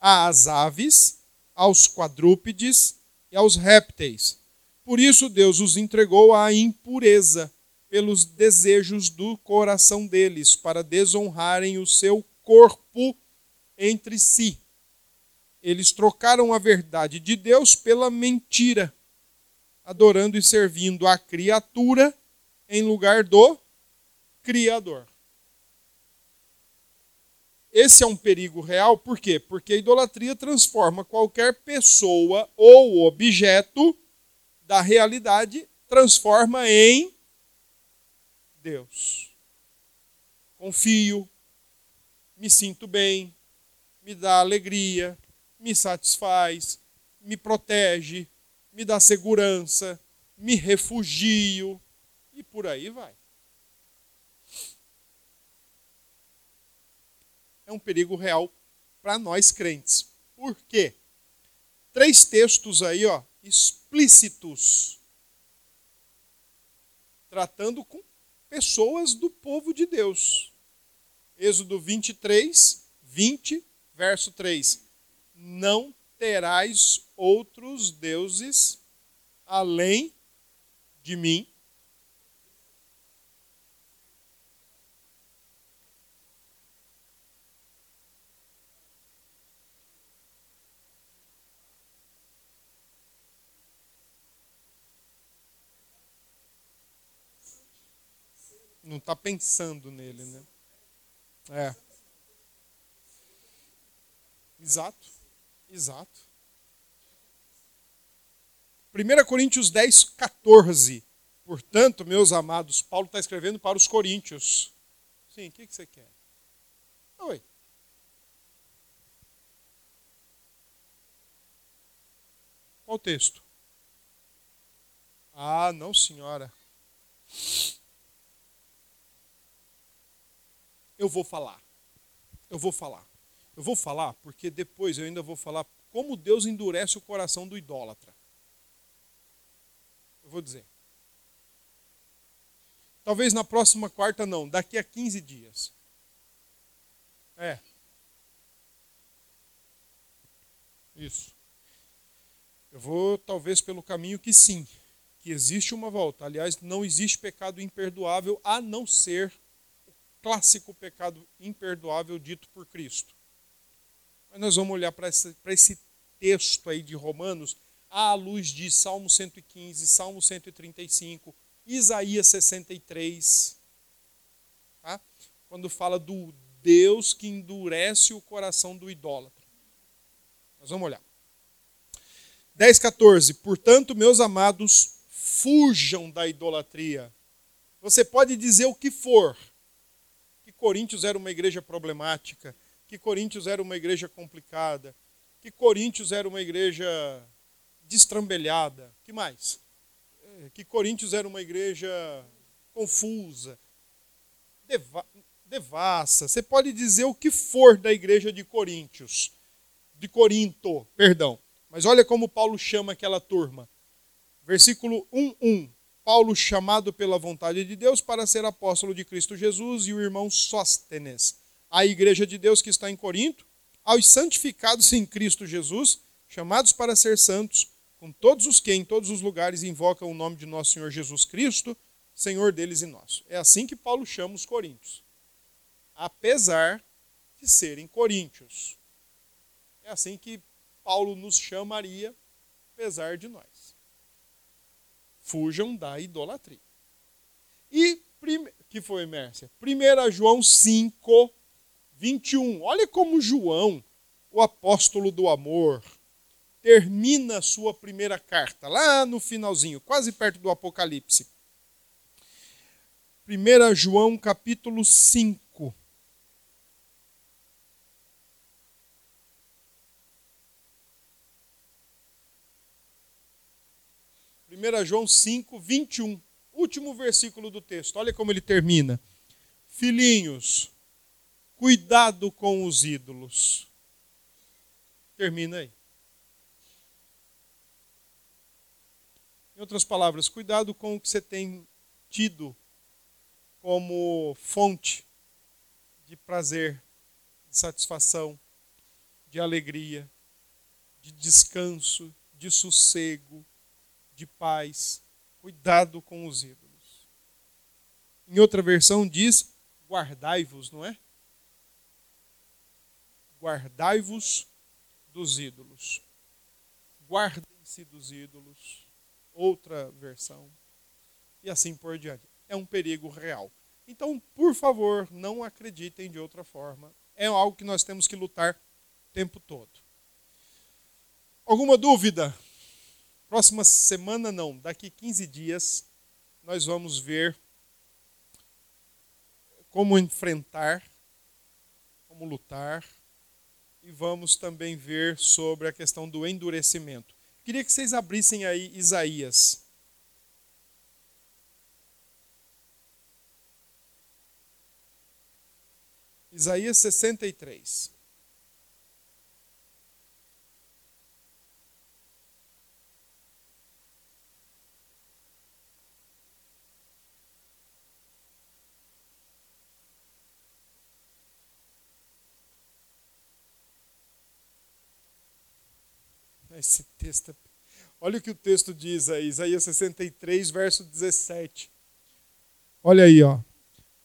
às aves, aos quadrúpedes e aos répteis. Por isso Deus os entregou à impureza pelos desejos do coração deles, para desonrarem o seu corpo entre si. Eles trocaram a verdade de Deus pela mentira, adorando e servindo a criatura em lugar do Criador. Esse é um perigo real, por quê? Porque a idolatria transforma qualquer pessoa ou objeto da realidade, transforma em Deus. Confio, me sinto bem, me dá alegria, me satisfaz, me protege, me dá segurança, me refugio e por aí vai. É um perigo real para nós crentes. Por quê? Três textos aí, ó, explícitos, tratando com pessoas do povo de Deus. Êxodo 23, 20, verso 3. Não terás outros deuses além de mim. Não está pensando nele, né? É. Exato. Exato. 1 Coríntios 10, 14. Portanto, meus amados, Paulo está escrevendo para os coríntios. Sim, o que, que você quer? Oi. Qual texto? Ah, não, senhora. Eu vou falar. Eu vou falar. Eu vou falar porque depois eu ainda vou falar como Deus endurece o coração do idólatra. Eu vou dizer. Talvez na próxima quarta não, daqui a 15 dias. É. Isso. Eu vou talvez pelo caminho que sim, que existe uma volta. Aliás, não existe pecado imperdoável a não ser o clássico pecado imperdoável dito por Cristo. Mas nós vamos olhar para esse, esse texto aí de Romanos à luz de Salmo 115, Salmo 135, Isaías 63, tá? quando fala do Deus que endurece o coração do idólatra. Nós vamos olhar. 10, 14. Portanto, meus amados, fujam da idolatria. Você pode dizer o que for, que Coríntios era uma igreja problemática, que Coríntios era uma igreja complicada, que Coríntios era uma igreja destrambelhada. que mais? É, que Coríntios era uma igreja confusa, deva devassa. Você pode dizer o que for da igreja de Coríntios, de Corinto, perdão. Mas olha como Paulo chama aquela turma. Versículo 1:1. Paulo chamado pela vontade de Deus para ser apóstolo de Cristo Jesus e o irmão Sóstenes. A igreja de Deus que está em Corinto, aos santificados em Cristo Jesus, chamados para ser santos, com todos os que em todos os lugares invocam o nome de nosso Senhor Jesus Cristo, Senhor deles e nosso. É assim que Paulo chama os coríntios. Apesar de serem coríntios. É assim que Paulo nos chamaria, apesar de nós. Fujam da idolatria. E, que foi, Mércia? 1 João 5, 21. Olha como João, o apóstolo do amor, termina a sua primeira carta, lá no finalzinho, quase perto do Apocalipse. 1 João capítulo 5. Primeira João 5, 21. Último versículo do texto. Olha como ele termina. Filhinhos, cuidado com os ídolos. Termina aí. Em outras palavras, cuidado com o que você tem tido como fonte de prazer, de satisfação, de alegria, de descanso, de sossego, de paz. Cuidado com os ídolos. Em outra versão diz: guardai-vos, não é? Guardai-vos dos ídolos. Guardem-se dos ídolos outra versão, e assim por diante. É um perigo real. Então, por favor, não acreditem de outra forma. É algo que nós temos que lutar o tempo todo. Alguma dúvida? Próxima semana não, daqui 15 dias nós vamos ver como enfrentar, como lutar e vamos também ver sobre a questão do endurecimento. Queria que vocês abrissem aí Isaías. Isaías 63. Esse texto. Olha o que o texto diz aí, Isaías 63, verso 17. Olha aí, ó.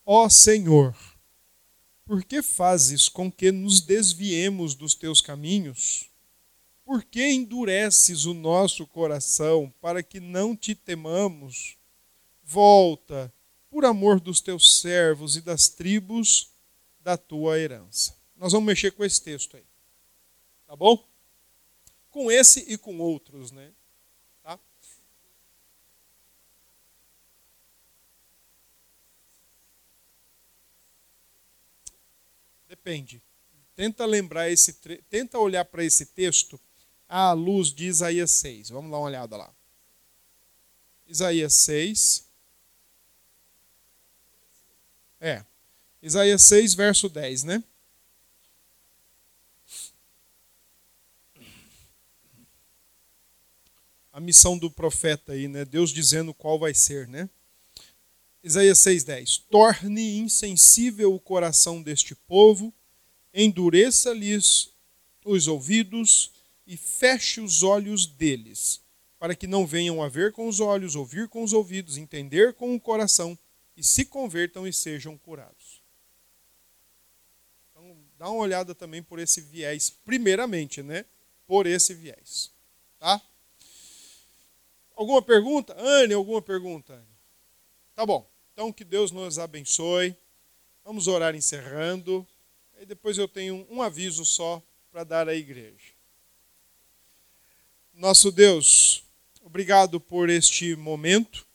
Ó Senhor, por que fazes com que nos desviemos dos teus caminhos? Por que endureces o nosso coração para que não te temamos? Volta, por amor dos teus servos e das tribos da tua herança. Nós vamos mexer com esse texto aí. Tá bom? Com esse e com outros, né? Tá? Depende. Tenta lembrar esse, tenta olhar para esse texto à luz de Isaías 6. Vamos dar uma olhada lá. Isaías 6. É. Isaías 6, verso 10, né? A missão do profeta aí, né? Deus dizendo qual vai ser, né? Isaías 6:10. Torne insensível o coração deste povo, endureça-lhes os ouvidos e feche os olhos deles, para que não venham a ver com os olhos, ouvir com os ouvidos, entender com o coração e se convertam e sejam curados. Então, dá uma olhada também por esse viés, primeiramente, né? Por esse viés, tá? Alguma pergunta? Anne, alguma pergunta? Anne? Tá bom. Então que Deus nos abençoe. Vamos orar encerrando. E depois eu tenho um aviso só para dar à igreja. Nosso Deus, obrigado por este momento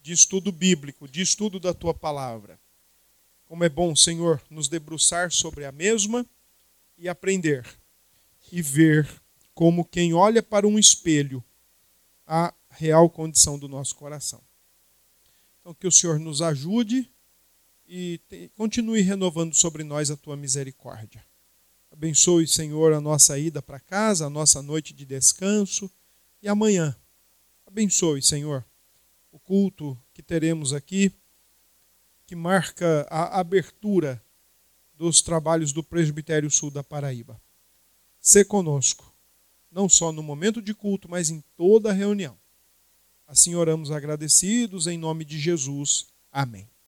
de estudo bíblico, de estudo da tua palavra. Como é bom, Senhor, nos debruçar sobre a mesma e aprender e ver como quem olha para um espelho a real condição do nosso coração. Então, que o Senhor nos ajude e continue renovando sobre nós a tua misericórdia. Abençoe, Senhor, a nossa ida para casa, a nossa noite de descanso e amanhã. Abençoe, Senhor, o culto que teremos aqui, que marca a abertura dos trabalhos do Presbitério Sul da Paraíba. Se conosco, não só no momento de culto, mas em toda a reunião. Assim oramos agradecidos em nome de Jesus. Amém.